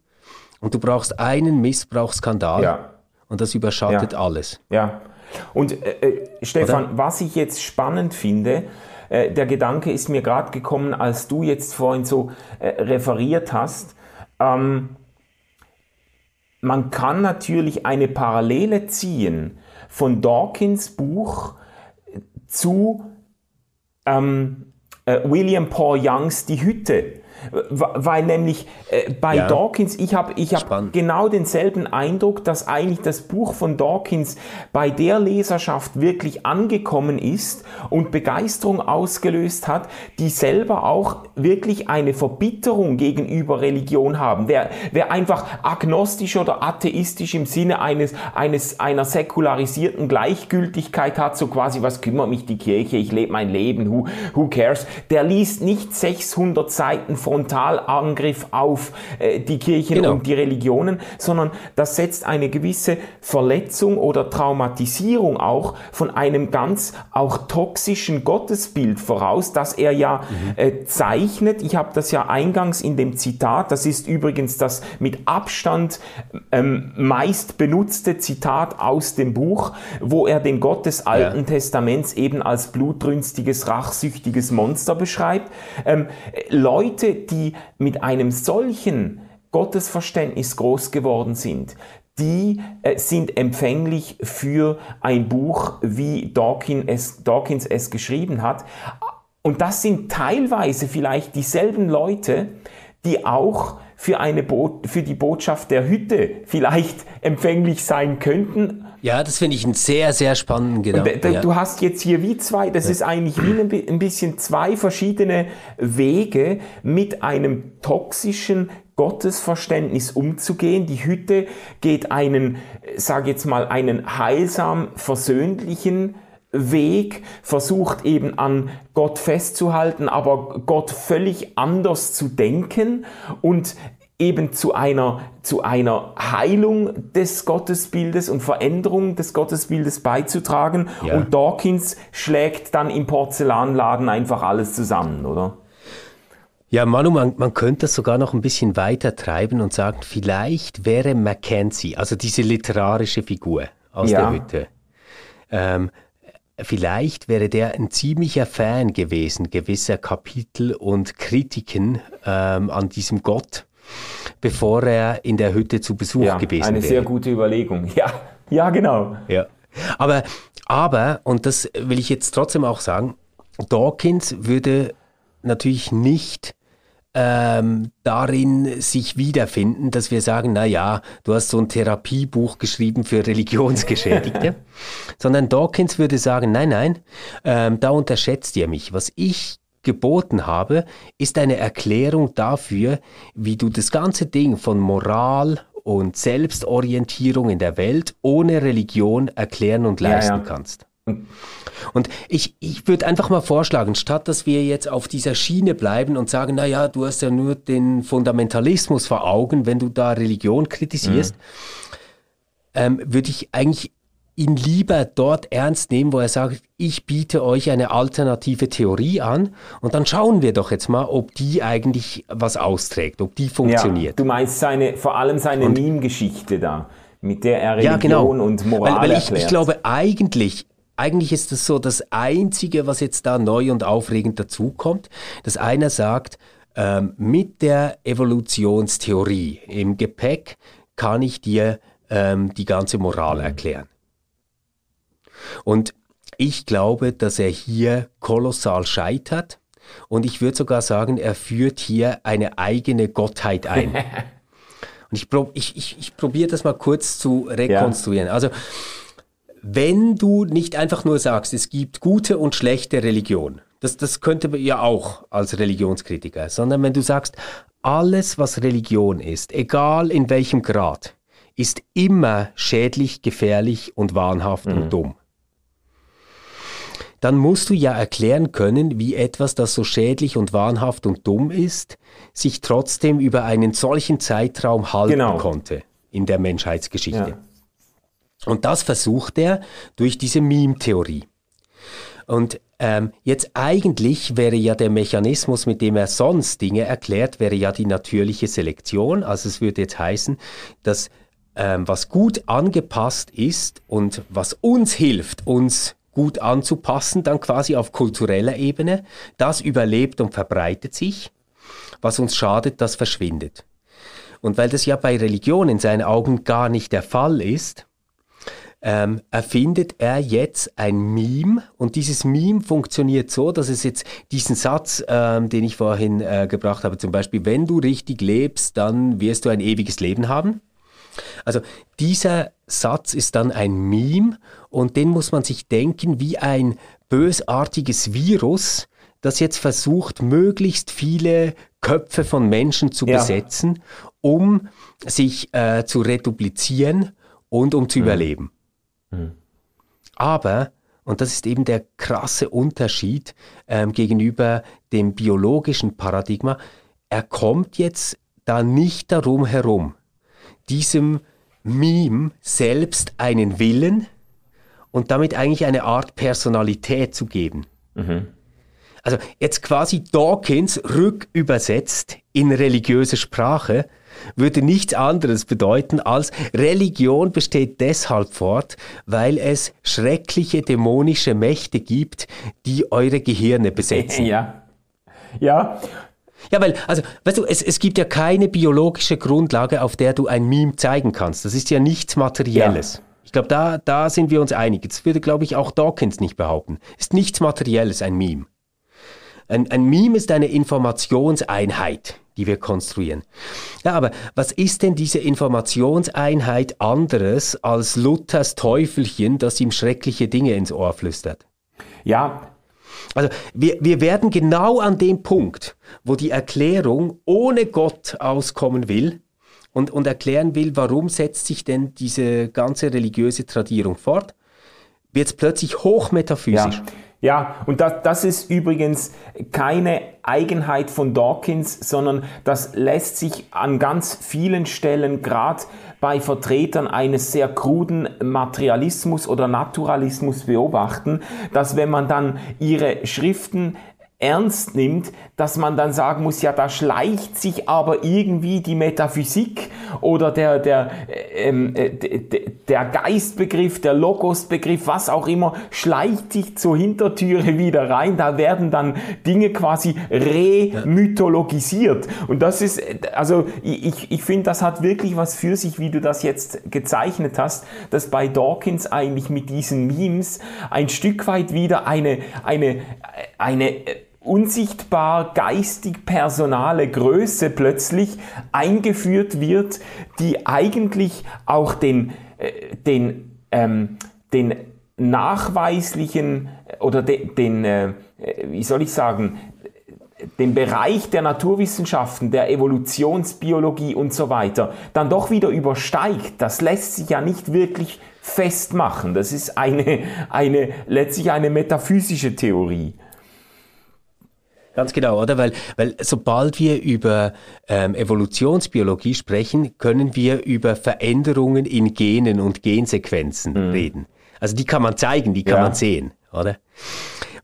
Und du brauchst einen Missbrauchsskandal. Ja. Und das überschattet ja. alles. Ja. Und äh, äh Stefan, Oder? was ich jetzt spannend finde, äh, der Gedanke ist mir gerade gekommen, als du jetzt vorhin so äh, referiert hast, ähm, man kann natürlich eine Parallele ziehen von Dawkins Buch zu ähm, äh, William Paul Youngs Die Hütte. Weil nämlich äh, bei ja. Dawkins, ich habe ich hab genau denselben Eindruck, dass eigentlich das Buch von Dawkins bei der Leserschaft wirklich angekommen ist und Begeisterung ausgelöst hat, die selber auch wirklich eine Verbitterung gegenüber Religion haben. Wer, wer einfach agnostisch oder atheistisch im Sinne eines, eines, einer säkularisierten Gleichgültigkeit hat, so quasi, was kümmert mich die Kirche, ich lebe mein Leben, who, who cares, der liest nicht 600 Seiten Frontalangriff auf äh, die Kirchen genau. und die Religionen, sondern das setzt eine gewisse Verletzung oder Traumatisierung auch von einem ganz auch toxischen Gottesbild voraus, das er ja mhm. äh, zeichnet. Ich habe das ja eingangs in dem Zitat, das ist übrigens das mit Abstand ähm, meist benutzte Zitat aus dem Buch, wo er den Gott des Alten ja. Testaments eben als blutrünstiges, rachsüchtiges Monster beschreibt. Ähm, Leute, die mit einem solchen Gottesverständnis groß geworden sind, die äh, sind empfänglich für ein Buch, wie Dawkins es, Dawkins es geschrieben hat. Und das sind teilweise vielleicht dieselben Leute, die auch für, eine Bo für die Botschaft der Hütte vielleicht empfänglich sein könnten ja, das finde ich einen sehr, sehr spannenden Gedanken. Ja. Du hast jetzt hier wie zwei, das ja. ist eigentlich wie ein bisschen zwei verschiedene Wege mit einem toxischen Gottesverständnis umzugehen. Die Hütte geht einen, sag jetzt mal, einen heilsam versöhnlichen Weg, versucht eben an Gott festzuhalten, aber Gott völlig anders zu denken und eben zu einer, zu einer Heilung des Gottesbildes und Veränderung des Gottesbildes beizutragen. Ja. Und Dawkins schlägt dann im Porzellanladen einfach alles zusammen, oder? Ja, Manu, man, man könnte das sogar noch ein bisschen weiter treiben und sagen, vielleicht wäre Mackenzie, also diese literarische Figur aus ja. der Hütte, ähm, vielleicht wäre der ein ziemlicher Fan gewesen gewisser Kapitel und Kritiken ähm, an diesem Gott bevor er in der Hütte zu Besuch ja, gewesen wäre. Eine sehr gute Überlegung. [laughs] Ja, ja, genau. Ja. Aber, aber, und das will ich jetzt trotzdem auch sagen, Dawkins würde natürlich nicht ähm, darin sich wiederfinden, dass wir sagen, na ja, du hast so ein Therapiebuch geschrieben für Religionsgeschädigte, [laughs] sondern Dawkins würde sagen, nein, nein, ähm, da unterschätzt ihr mich. Was ich geboten habe, ist eine Erklärung dafür, wie du das ganze Ding von Moral und Selbstorientierung in der Welt ohne Religion erklären und leisten ja, ja. kannst. Und ich, ich würde einfach mal vorschlagen, statt dass wir jetzt auf dieser Schiene bleiben und sagen, na ja, du hast ja nur den Fundamentalismus vor Augen, wenn du da Religion kritisierst, mhm. ähm, würde ich eigentlich ihn lieber dort ernst nehmen, wo er sagt, ich biete euch eine alternative Theorie an und dann schauen wir doch jetzt mal, ob die eigentlich was austrägt, ob die funktioniert. Ja, du meinst seine, vor allem seine Meme-Geschichte da, mit der er Religion ja, genau. und Moral weil, weil ich, erklärt. Ich glaube eigentlich, eigentlich ist das so das Einzige, was jetzt da neu und aufregend dazukommt, dass einer sagt, ähm, mit der Evolutionstheorie im Gepäck kann ich dir ähm, die ganze Moral erklären. Und ich glaube, dass er hier kolossal scheitert. Und ich würde sogar sagen, er führt hier eine eigene Gottheit ein. [laughs] Und ich, prob, ich, ich, ich probiere das mal kurz zu rekonstruieren. Ja. Also, wenn du nicht einfach nur sagst, es gibt gute und schlechte Religion, das, das könnte man ja auch als Religionskritiker, sondern wenn du sagst, alles, was Religion ist, egal in welchem Grad, ist immer schädlich, gefährlich und wahnhaft mhm. und dumm dann musst du ja erklären können, wie etwas, das so schädlich und wahnhaft und dumm ist, sich trotzdem über einen solchen Zeitraum halten genau. konnte in der Menschheitsgeschichte. Ja. Und das versucht er durch diese Meme-Theorie. Und ähm, jetzt eigentlich wäre ja der Mechanismus, mit dem er sonst Dinge erklärt, wäre ja die natürliche Selektion. Also es würde jetzt heißen, dass ähm, was gut angepasst ist und was uns hilft, uns gut anzupassen, dann quasi auf kultureller Ebene. Das überlebt und verbreitet sich. Was uns schadet, das verschwindet. Und weil das ja bei Religion in seinen Augen gar nicht der Fall ist, ähm, erfindet er jetzt ein Meme und dieses Meme funktioniert so, dass es jetzt diesen Satz, ähm, den ich vorhin äh, gebracht habe, zum Beispiel, wenn du richtig lebst, dann wirst du ein ewiges Leben haben. Also dieser Satz ist dann ein Meme und den muss man sich denken wie ein bösartiges Virus, das jetzt versucht, möglichst viele Köpfe von Menschen zu ja. besetzen, um sich äh, zu reduplizieren und um zu mhm. überleben. Mhm. Aber, und das ist eben der krasse Unterschied ähm, gegenüber dem biologischen Paradigma, er kommt jetzt da nicht darum herum, diesem Meme selbst einen Willen und damit eigentlich eine Art Personalität zu geben. Mhm. Also jetzt quasi Dawkins rückübersetzt in religiöse Sprache würde nichts anderes bedeuten als Religion besteht deshalb fort, weil es schreckliche dämonische Mächte gibt, die eure Gehirne besetzen. [laughs] Ja. Ja. Ja, weil, also, weißt du, es, es gibt ja keine biologische Grundlage, auf der du ein Meme zeigen kannst. Das ist ja nichts Materielles. Ja. Ich glaube, da, da sind wir uns einig. Das würde, glaube ich, auch Dawkins nicht behaupten. Ist nichts Materielles, ein Meme. Ein, ein Meme ist eine Informationseinheit, die wir konstruieren. Ja, aber was ist denn diese Informationseinheit anderes als Luthers Teufelchen, das ihm schreckliche Dinge ins Ohr flüstert? Ja. Also wir, wir werden genau an dem Punkt, wo die Erklärung ohne Gott auskommen will, und, und erklären will, warum setzt sich denn diese ganze religiöse Tradierung fort, wird es plötzlich hochmetaphysisch. Ja. Ja, und das, das ist übrigens keine Eigenheit von Dawkins, sondern das lässt sich an ganz vielen Stellen, gerade bei Vertretern eines sehr kruden Materialismus oder Naturalismus beobachten, dass wenn man dann ihre Schriften ernst nimmt, dass man dann sagen muss, ja, da schleicht sich aber irgendwie die Metaphysik oder der, der, ähm, äh, der Geistbegriff, der Logosbegriff, was auch immer, schleicht sich zur Hintertüre wieder rein. Da werden dann Dinge quasi remythologisiert. Und das ist, also ich, ich finde, das hat wirklich was für sich, wie du das jetzt gezeichnet hast, dass bei Dawkins eigentlich mit diesen Memes ein Stück weit wieder eine, eine, eine unsichtbar geistig personale Größe plötzlich eingeführt wird, die eigentlich auch den, äh, den, ähm, den nachweislichen oder de, den, äh, wie soll ich sagen, den Bereich der Naturwissenschaften, der Evolutionsbiologie und so weiter, dann doch wieder übersteigt. Das lässt sich ja nicht wirklich festmachen. Das ist eine, eine, letztlich eine metaphysische Theorie. Ganz genau, oder? Weil, weil sobald wir über ähm, Evolutionsbiologie sprechen, können wir über Veränderungen in Genen und Gensequenzen mhm. reden. Also die kann man zeigen, die kann ja. man sehen, oder?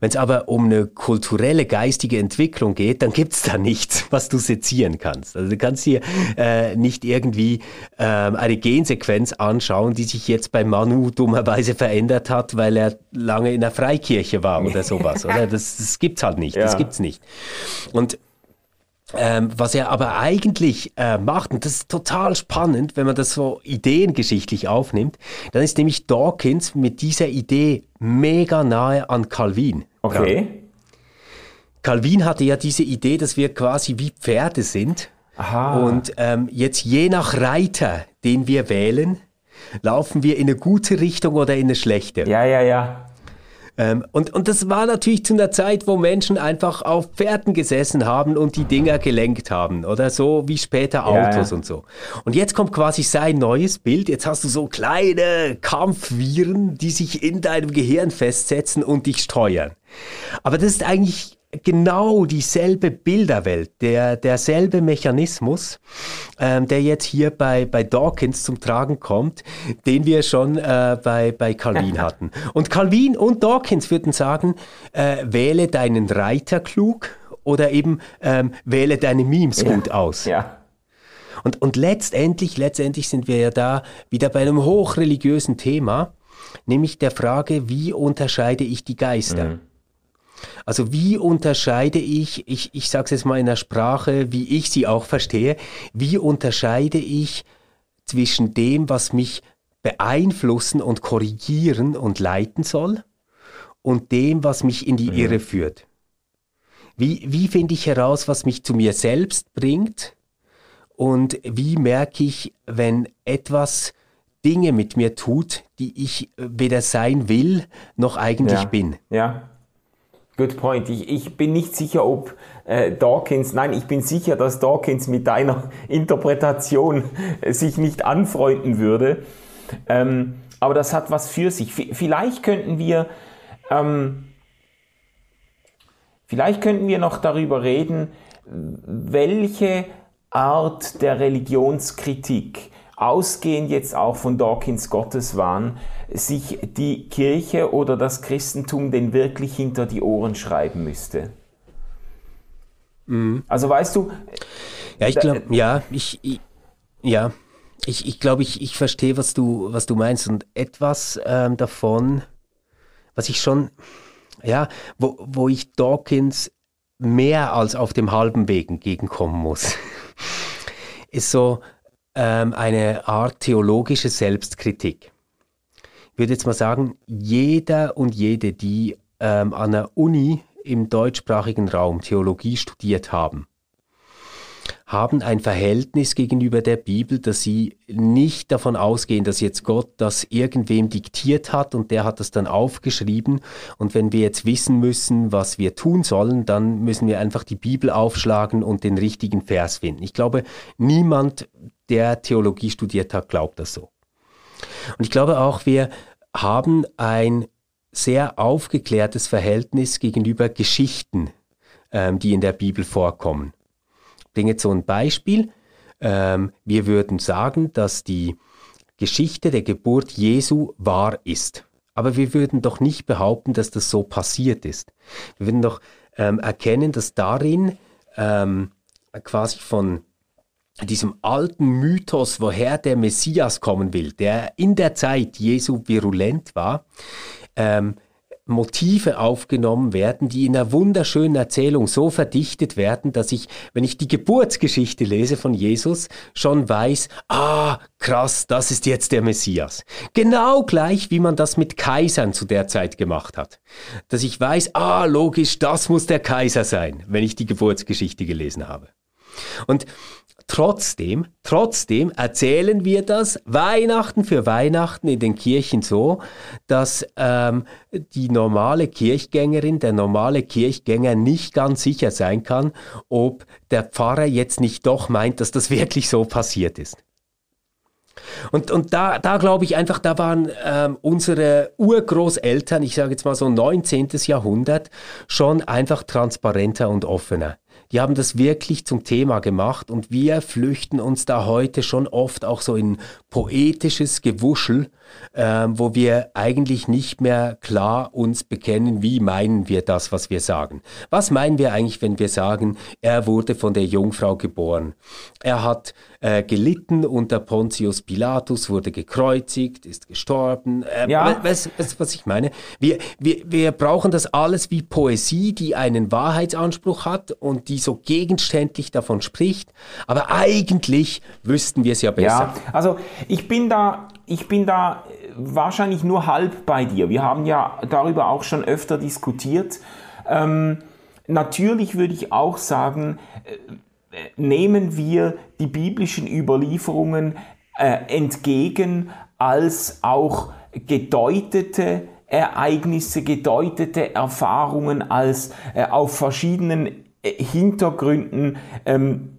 Wenn es aber um eine kulturelle, geistige Entwicklung geht, dann gibt es da nichts, was du sezieren kannst. Also du kannst hier äh, nicht irgendwie äh, eine Gensequenz anschauen, die sich jetzt bei Manu dummerweise verändert hat, weil er lange in der Freikirche war oder sowas. oder? Das, das gibt's halt nicht. Ja. Das gibt's nicht. Und ähm, was er aber eigentlich äh, macht, und das ist total spannend, wenn man das so ideengeschichtlich aufnimmt, dann ist nämlich Dawkins mit dieser Idee mega nahe an Calvin. Okay. Dran. Calvin hatte ja diese Idee, dass wir quasi wie Pferde sind. Aha. Und ähm, jetzt je nach Reiter, den wir wählen, laufen wir in eine gute Richtung oder in eine schlechte. Ja, ja, ja. Ähm, und, und das war natürlich zu einer Zeit, wo Menschen einfach auf Pferden gesessen haben und die Dinger gelenkt haben. Oder so wie später Autos ja, ja. und so. Und jetzt kommt quasi sein neues Bild. Jetzt hast du so kleine Kampfviren, die sich in deinem Gehirn festsetzen und dich steuern. Aber das ist eigentlich genau dieselbe Bilderwelt, der, derselbe Mechanismus, ähm, der jetzt hier bei, bei Dawkins zum Tragen kommt, den wir schon äh, bei, bei Calvin [laughs] hatten. Und Calvin und Dawkins würden sagen, äh, wähle deinen Reiter klug oder eben ähm, wähle deine Memes ja. gut aus. Ja. Und, und letztendlich, letztendlich sind wir ja da wieder bei einem hochreligiösen Thema, nämlich der Frage, wie unterscheide ich die Geister? Mhm. Also wie unterscheide ich, ich, ich sage es jetzt mal in der Sprache, wie ich sie auch verstehe, wie unterscheide ich zwischen dem, was mich beeinflussen und korrigieren und leiten soll und dem, was mich in die mhm. Irre führt. Wie, wie finde ich heraus, was mich zu mir selbst bringt? Und wie merke ich, wenn etwas Dinge mit mir tut, die ich weder sein will, noch eigentlich ja. bin? Ja. Good point. Ich, ich bin nicht sicher, ob äh, Dawkins, nein, ich bin sicher, dass Dawkins mit deiner [laughs] Interpretation sich nicht anfreunden würde. Ähm, aber das hat was für sich. V vielleicht könnten wir, ähm, vielleicht könnten wir noch darüber reden, welche Art der Religionskritik, ausgehend jetzt auch von Dawkins Gotteswahn, sich die Kirche oder das Christentum denn wirklich hinter die Ohren schreiben müsste. Mhm. Also weißt du. Ja, ich glaube, ja, ich, ich, ja, ich, ich glaube, ich, ich verstehe, was du, was du meinst. Und etwas ähm, davon, was ich schon, ja, wo, wo ich Dawkins mehr als auf dem halben Weg entgegenkommen muss, [laughs] ist so ähm, eine Art theologische Selbstkritik. Würde jetzt mal sagen, jeder und jede, die ähm, an der Uni im deutschsprachigen Raum Theologie studiert haben, haben ein Verhältnis gegenüber der Bibel, dass sie nicht davon ausgehen, dass jetzt Gott das irgendwem diktiert hat und der hat das dann aufgeschrieben. Und wenn wir jetzt wissen müssen, was wir tun sollen, dann müssen wir einfach die Bibel aufschlagen und den richtigen Vers finden. Ich glaube, niemand, der Theologie studiert hat, glaubt das so. Und ich glaube auch, wir haben ein sehr aufgeklärtes Verhältnis gegenüber Geschichten, ähm, die in der Bibel vorkommen bringe jetzt so ein Beispiel. Ähm, wir würden sagen, dass die Geschichte der Geburt Jesu wahr ist. Aber wir würden doch nicht behaupten, dass das so passiert ist. Wir würden doch ähm, erkennen, dass darin ähm, quasi von diesem alten Mythos, woher der Messias kommen will, der in der Zeit Jesu virulent war, ähm, Motive aufgenommen werden, die in einer wunderschönen Erzählung so verdichtet werden, dass ich, wenn ich die Geburtsgeschichte lese von Jesus, schon weiß, ah, krass, das ist jetzt der Messias. Genau gleich, wie man das mit Kaisern zu der Zeit gemacht hat. Dass ich weiß, ah, logisch, das muss der Kaiser sein, wenn ich die Geburtsgeschichte gelesen habe. Und Trotzdem, trotzdem erzählen wir das Weihnachten für Weihnachten in den Kirchen so, dass ähm, die normale Kirchgängerin, der normale Kirchgänger nicht ganz sicher sein kann, ob der Pfarrer jetzt nicht doch meint, dass das [laughs] wirklich so passiert ist. Und, und da, da glaube ich einfach, da waren ähm, unsere Urgroßeltern, ich sage jetzt mal so 19. Jahrhundert, schon einfach transparenter und offener die haben das wirklich zum Thema gemacht und wir flüchten uns da heute schon oft auch so in poetisches Gewuschel, äh, wo wir eigentlich nicht mehr klar uns bekennen, wie meinen wir das, was wir sagen. Was meinen wir eigentlich, wenn wir sagen, er wurde von der Jungfrau geboren? Er hat äh, gelitten unter Pontius Pilatus, wurde gekreuzigt, ist gestorben. Äh, ja. Weißt du, was ich meine? Wir, wir, wir brauchen das alles wie Poesie, die einen Wahrheitsanspruch hat und die so gegenständlich davon spricht. Aber eigentlich wüssten wir es ja besser. Ja, also ich bin da, ich bin da wahrscheinlich nur halb bei dir. Wir haben ja darüber auch schon öfter diskutiert. Ähm, natürlich würde ich auch sagen, äh, nehmen wir die biblischen Überlieferungen äh, entgegen als auch gedeutete Ereignisse, gedeutete Erfahrungen, als äh, auf verschiedenen äh, Hintergründen ähm,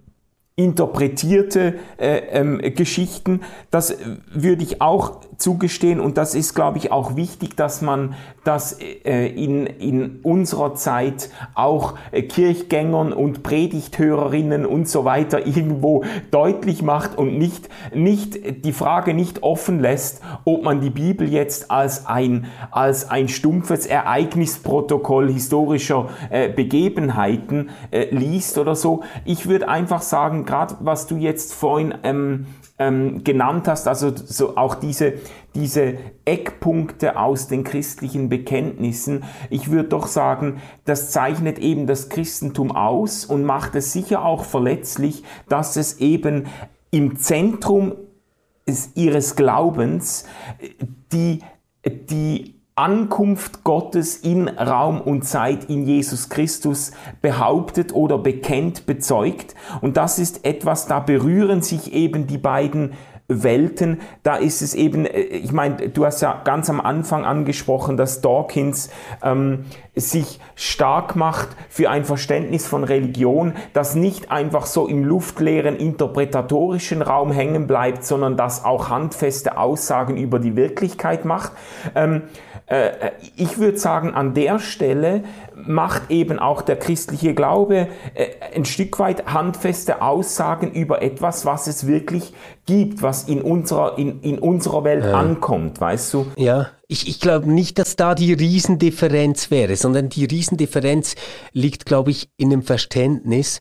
interpretierte äh, ähm, Geschichten. Das würde ich auch zugestehen und das ist, glaube ich, auch wichtig, dass man das äh, in, in unserer Zeit auch äh, Kirchgängern und Predigthörerinnen und so weiter [laughs] irgendwo deutlich macht und nicht, nicht die Frage nicht offen lässt, ob man die Bibel jetzt als ein, als ein stumpfes Ereignisprotokoll historischer äh, Begebenheiten äh, liest oder so. Ich würde einfach sagen, gerade was du jetzt vorhin ähm, ähm, genannt hast, also so auch diese, diese Eckpunkte aus den christlichen Bekenntnissen, ich würde doch sagen, das zeichnet eben das Christentum aus und macht es sicher auch verletzlich, dass es eben im Zentrum ihres Glaubens die, die Ankunft Gottes in Raum und Zeit in Jesus Christus behauptet oder bekennt, bezeugt. Und das ist etwas, da berühren sich eben die beiden Welten. Da ist es eben, äh, ich meine, du hast ja ganz am Anfang angesprochen, dass Dawkins ähm, sich stark macht für ein Verständnis von Religion, das nicht einfach so im luftleeren interpretatorischen Raum hängen bleibt, sondern das auch handfeste Aussagen über die Wirklichkeit macht. Ähm, äh, ich würde sagen, an der Stelle macht eben auch der christliche Glaube äh, ein Stück weit handfeste Aussagen über etwas, was es wirklich gibt, was in unserer, in, in unserer Welt ja. ankommt, weißt du? Ja, ich, ich glaube nicht, dass da die Riesendifferenz wäre, sondern die Riesendifferenz liegt, glaube ich, in dem Verständnis,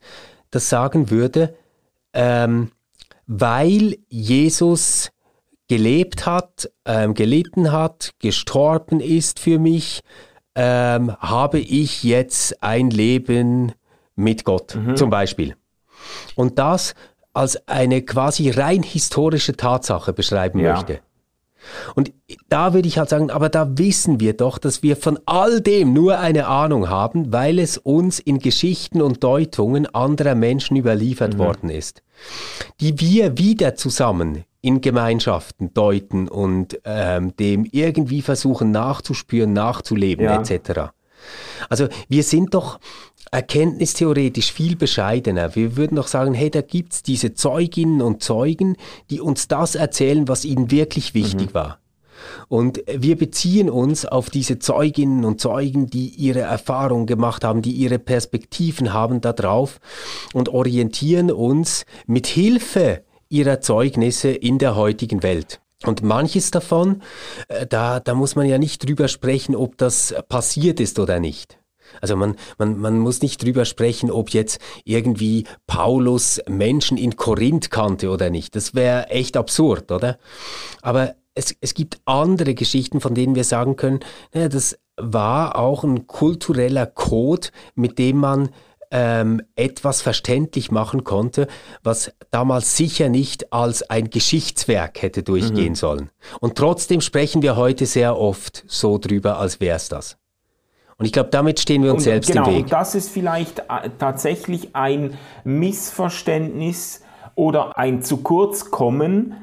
das sagen würde, ähm, weil Jesus gelebt hat, ähm, gelitten hat, gestorben ist für mich, ähm, habe ich jetzt ein Leben mit Gott mhm. zum Beispiel. Und das als eine quasi rein historische Tatsache beschreiben ja. möchte. Und da würde ich halt sagen, aber da wissen wir doch, dass wir von all dem nur eine Ahnung haben, weil es uns in Geschichten und Deutungen anderer Menschen überliefert mhm. worden ist, die wir wieder zusammen in Gemeinschaften deuten und ähm, dem irgendwie versuchen nachzuspüren, nachzuleben ja. etc. Also wir sind doch erkenntnistheoretisch viel bescheidener. Wir würden doch sagen, hey, da gibt es diese Zeuginnen und Zeugen, die uns das erzählen, was ihnen wirklich wichtig mhm. war. Und wir beziehen uns auf diese Zeuginnen und Zeugen, die ihre Erfahrungen gemacht haben, die ihre Perspektiven haben darauf und orientieren uns mit Hilfe ihrer Zeugnisse in der heutigen Welt. Und manches davon, äh, da, da muss man ja nicht drüber sprechen, ob das passiert ist oder nicht. Also man, man, man muss nicht drüber sprechen, ob jetzt irgendwie Paulus Menschen in Korinth kannte oder nicht. Das wäre echt absurd, oder? Aber es, es gibt andere Geschichten, von denen wir sagen können, naja, das war auch ein kultureller Code, mit dem man ähm, etwas verständlich machen konnte, was damals sicher nicht als ein Geschichtswerk hätte durchgehen mhm. sollen. Und trotzdem sprechen wir heute sehr oft so drüber, als wäre es das. Und ich glaube, damit stehen wir uns und, selbst genau, im Weg. Und das ist vielleicht äh, tatsächlich ein Missverständnis oder ein zu kurz kommen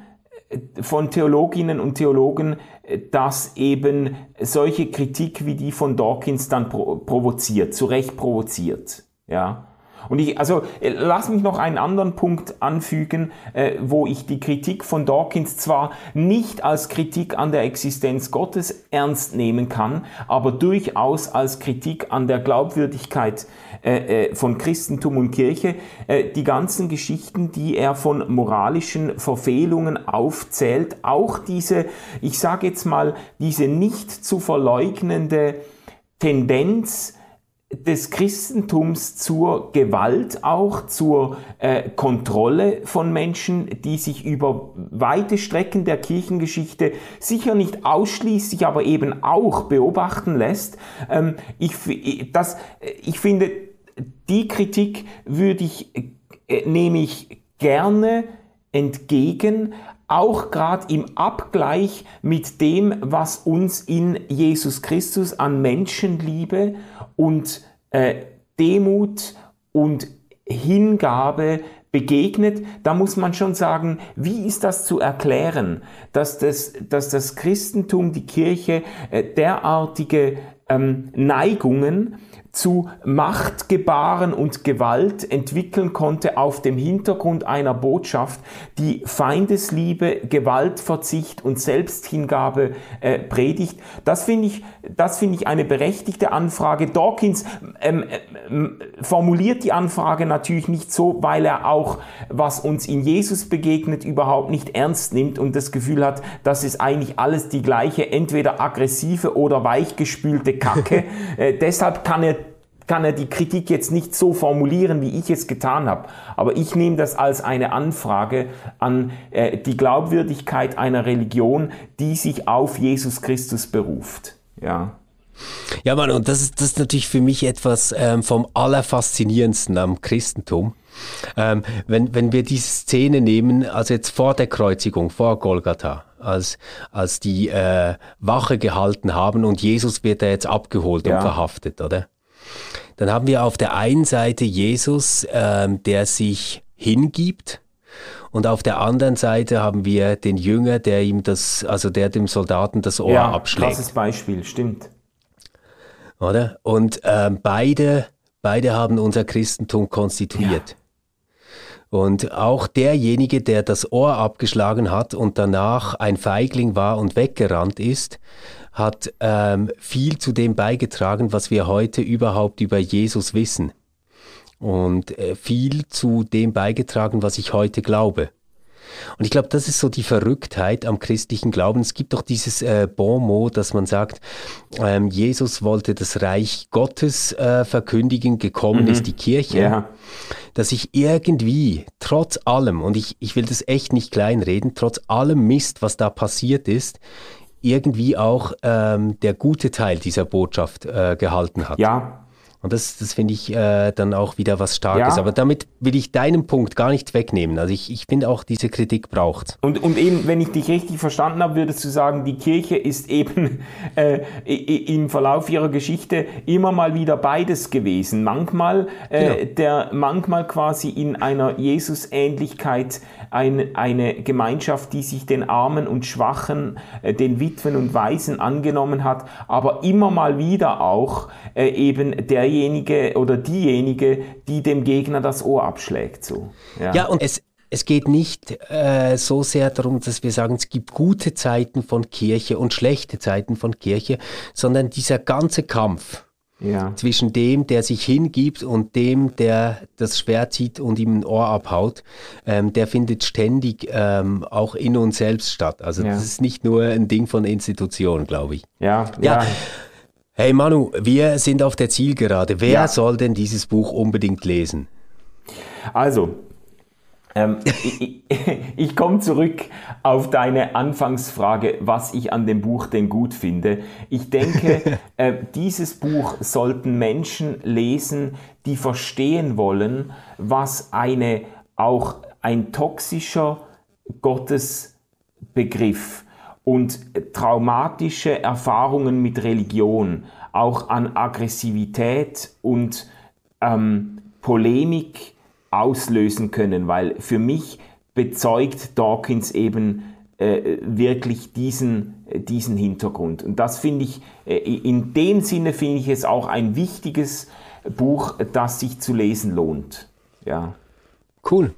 äh, von Theologinnen und Theologen, äh, dass eben solche Kritik wie die von Dawkins dann provoziert, zu Recht provoziert. Ja. Und ich, also äh, lass mich noch einen anderen Punkt anfügen, äh, wo ich die Kritik von Dawkins zwar nicht als Kritik an der Existenz Gottes ernst nehmen kann, aber durchaus als Kritik an der Glaubwürdigkeit äh, äh, von Christentum und Kirche. Äh, die ganzen Geschichten, die er von moralischen Verfehlungen aufzählt, auch diese, ich sage jetzt mal, diese nicht zu verleugnende Tendenz, des Christentums zur Gewalt auch, zur äh, Kontrolle von Menschen, die sich über weite Strecken der Kirchengeschichte sicher nicht ausschließlich, aber eben auch beobachten lässt. Ähm, ich, das, ich finde, die Kritik würde ich, äh, nehme ich gerne entgegen, auch gerade im Abgleich mit dem, was uns in Jesus Christus an Menschenliebe und äh, Demut und Hingabe begegnet, da muss man schon sagen, wie ist das zu erklären, dass das, dass das Christentum, die Kirche äh, derartige ähm, Neigungen zu Machtgebaren und Gewalt entwickeln konnte auf dem Hintergrund einer Botschaft, die Feindesliebe, Gewaltverzicht und Selbsthingabe äh, predigt. Das finde ich, das finde ich eine berechtigte Anfrage. Dawkins ähm, ähm, formuliert die Anfrage natürlich nicht so, weil er auch, was uns in Jesus begegnet, überhaupt nicht ernst nimmt und das Gefühl hat, das ist eigentlich alles die gleiche, entweder aggressive oder weichgespülte Kacke. [laughs] äh, deshalb kann er kann er die Kritik jetzt nicht so formulieren, wie ich es getan habe. Aber ich nehme das als eine Anfrage an äh, die Glaubwürdigkeit einer Religion, die sich auf Jesus Christus beruft. Ja. Ja, Mann, und das ist, das ist natürlich für mich etwas ähm, vom Allerfaszinierendsten am Christentum. Ähm, wenn, wenn wir diese Szene nehmen, also jetzt vor der Kreuzigung, vor Golgatha, als, als die äh, Wache gehalten haben und Jesus wird da jetzt abgeholt ja. und verhaftet, oder? Dann haben wir auf der einen Seite Jesus, ähm, der sich hingibt, und auf der anderen Seite haben wir den Jünger, der ihm das, also der dem Soldaten das Ohr ja, abschlägt. Krasses Beispiel, stimmt. Oder? Und ähm, beide, beide haben unser Christentum konstituiert. Ja. Und auch derjenige, der das Ohr abgeschlagen hat und danach ein Feigling war und weggerannt ist, hat ähm, viel zu dem beigetragen, was wir heute überhaupt über Jesus wissen. Und äh, viel zu dem beigetragen, was ich heute glaube. Und ich glaube, das ist so die Verrücktheit am christlichen Glauben. Es gibt doch dieses äh, Bon mot, dass man sagt, ähm, Jesus wollte das Reich Gottes äh, verkündigen, gekommen mhm. ist die Kirche. Ja. Dass ich irgendwie, trotz allem, und ich, ich will das echt nicht kleinreden, trotz allem Mist, was da passiert ist, irgendwie auch ähm, der gute Teil dieser Botschaft äh, gehalten hat. Ja, und das, das finde ich äh, dann auch wieder was Starkes. Ja. Aber damit will ich deinen Punkt gar nicht wegnehmen. Also ich, ich finde auch, diese Kritik braucht und, und eben, wenn ich dich richtig verstanden habe, würdest du sagen, die Kirche ist eben [laughs] äh, im Verlauf ihrer Geschichte immer mal wieder beides gewesen. Manchmal, äh, genau. der, manchmal quasi in einer Jesus-Ähnlichkeit ein, eine Gemeinschaft, die sich den Armen und Schwachen, äh, den Witwen und Waisen angenommen hat, aber immer mal wieder auch äh, eben derjenige oder diejenige, die dem Gegner das Ohr abschlägt. So. Ja, ja und es, es geht nicht äh, so sehr darum, dass wir sagen, es gibt gute Zeiten von Kirche und schlechte Zeiten von Kirche, sondern dieser ganze Kampf, ja. zwischen dem, der sich hingibt und dem, der das Schwert zieht und ihm ein Ohr abhaut, ähm, der findet ständig ähm, auch in uns selbst statt. Also ja. das ist nicht nur ein Ding von Institutionen, glaube ich. Ja, ja. ja. Hey Manu, wir sind auf der Zielgerade. Wer soll denn dieses Buch unbedingt lesen? Also, ähm, ich, [laughs] ich komme zurück auf deine Anfangsfrage, was ich an dem Buch denn gut finde. Ich denke, [laughs] äh, dieses Buch sollten Menschen lesen, die verstehen wollen, was eine auch ein toxischer Gottesbegriff und traumatische Erfahrungen mit Religion, auch an Aggressivität und ähm, Polemik auslösen können, weil für mich bezeugt Dawkins eben äh, wirklich diesen, äh, diesen Hintergrund. Und das finde ich, äh, in dem Sinne finde ich es auch ein wichtiges Buch, das sich zu lesen lohnt. Ja. Cool.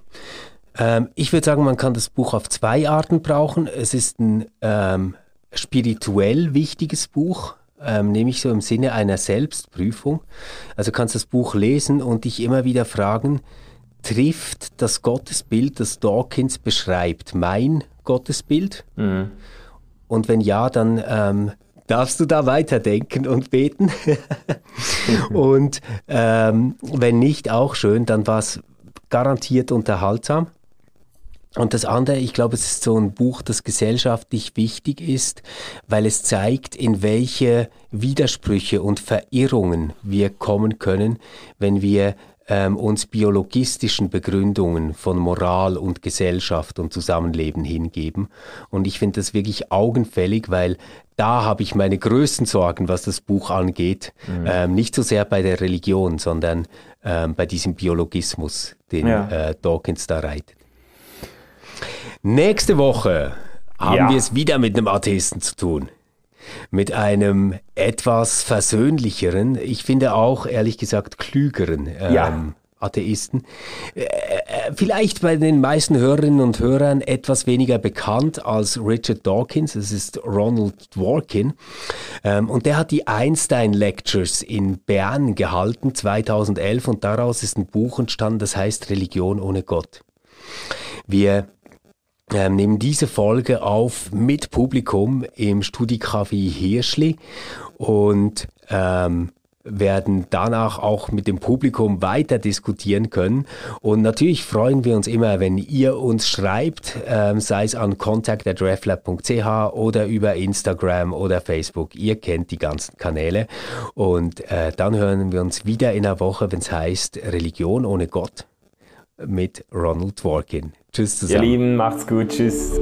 Ähm, ich würde sagen, man kann das Buch auf zwei Arten brauchen. Es ist ein ähm, spirituell wichtiges Buch, ähm, nämlich so im Sinne einer Selbstprüfung. Also kannst das Buch lesen und dich immer wieder fragen, trifft das Gottesbild, das Dawkins beschreibt, mein Gottesbild? Mhm. Und wenn ja, dann ähm, darfst du da weiterdenken und beten. [laughs] und ähm, wenn nicht, auch schön, dann war es garantiert unterhaltsam. Und das andere, ich glaube, es ist so ein Buch, das gesellschaftlich wichtig ist, weil es zeigt, in welche Widersprüche und Verirrungen wir kommen können, wenn wir ähm, uns biologistischen Begründungen von Moral und Gesellschaft und Zusammenleben hingeben. Und ich finde das wirklich augenfällig, weil da habe ich meine größten Sorgen, was das Buch angeht. Mhm. Ähm, nicht so sehr bei der Religion, sondern ähm, bei diesem Biologismus, den ja. äh, Dawkins da reitet. Nächste Woche haben ja. wir es wieder mit einem Atheisten zu tun mit einem etwas versöhnlicheren, ich finde auch ehrlich gesagt klügeren ähm, ja. Atheisten. Äh, äh, vielleicht bei den meisten Hörerinnen und Hörern etwas weniger bekannt als Richard Dawkins. Es ist Ronald Dworkin. Ähm, und der hat die Einstein Lectures in Bern gehalten 2011 und daraus ist ein Buch entstanden, das heißt Religion ohne Gott. Wir ähm, nehmen diese Folge auf mit Publikum im Studicafé Hirschli und ähm, werden danach auch mit dem Publikum weiter diskutieren können. Und natürlich freuen wir uns immer, wenn ihr uns schreibt, ähm, sei es an contact.reflab.ch oder über Instagram oder Facebook. Ihr kennt die ganzen Kanäle. Und äh, dann hören wir uns wieder in einer Woche, wenn es heißt Religion ohne Gott mit Ronald Dworkin. Tschüss zusammen. Ihr Lieben, macht's gut. Tschüss.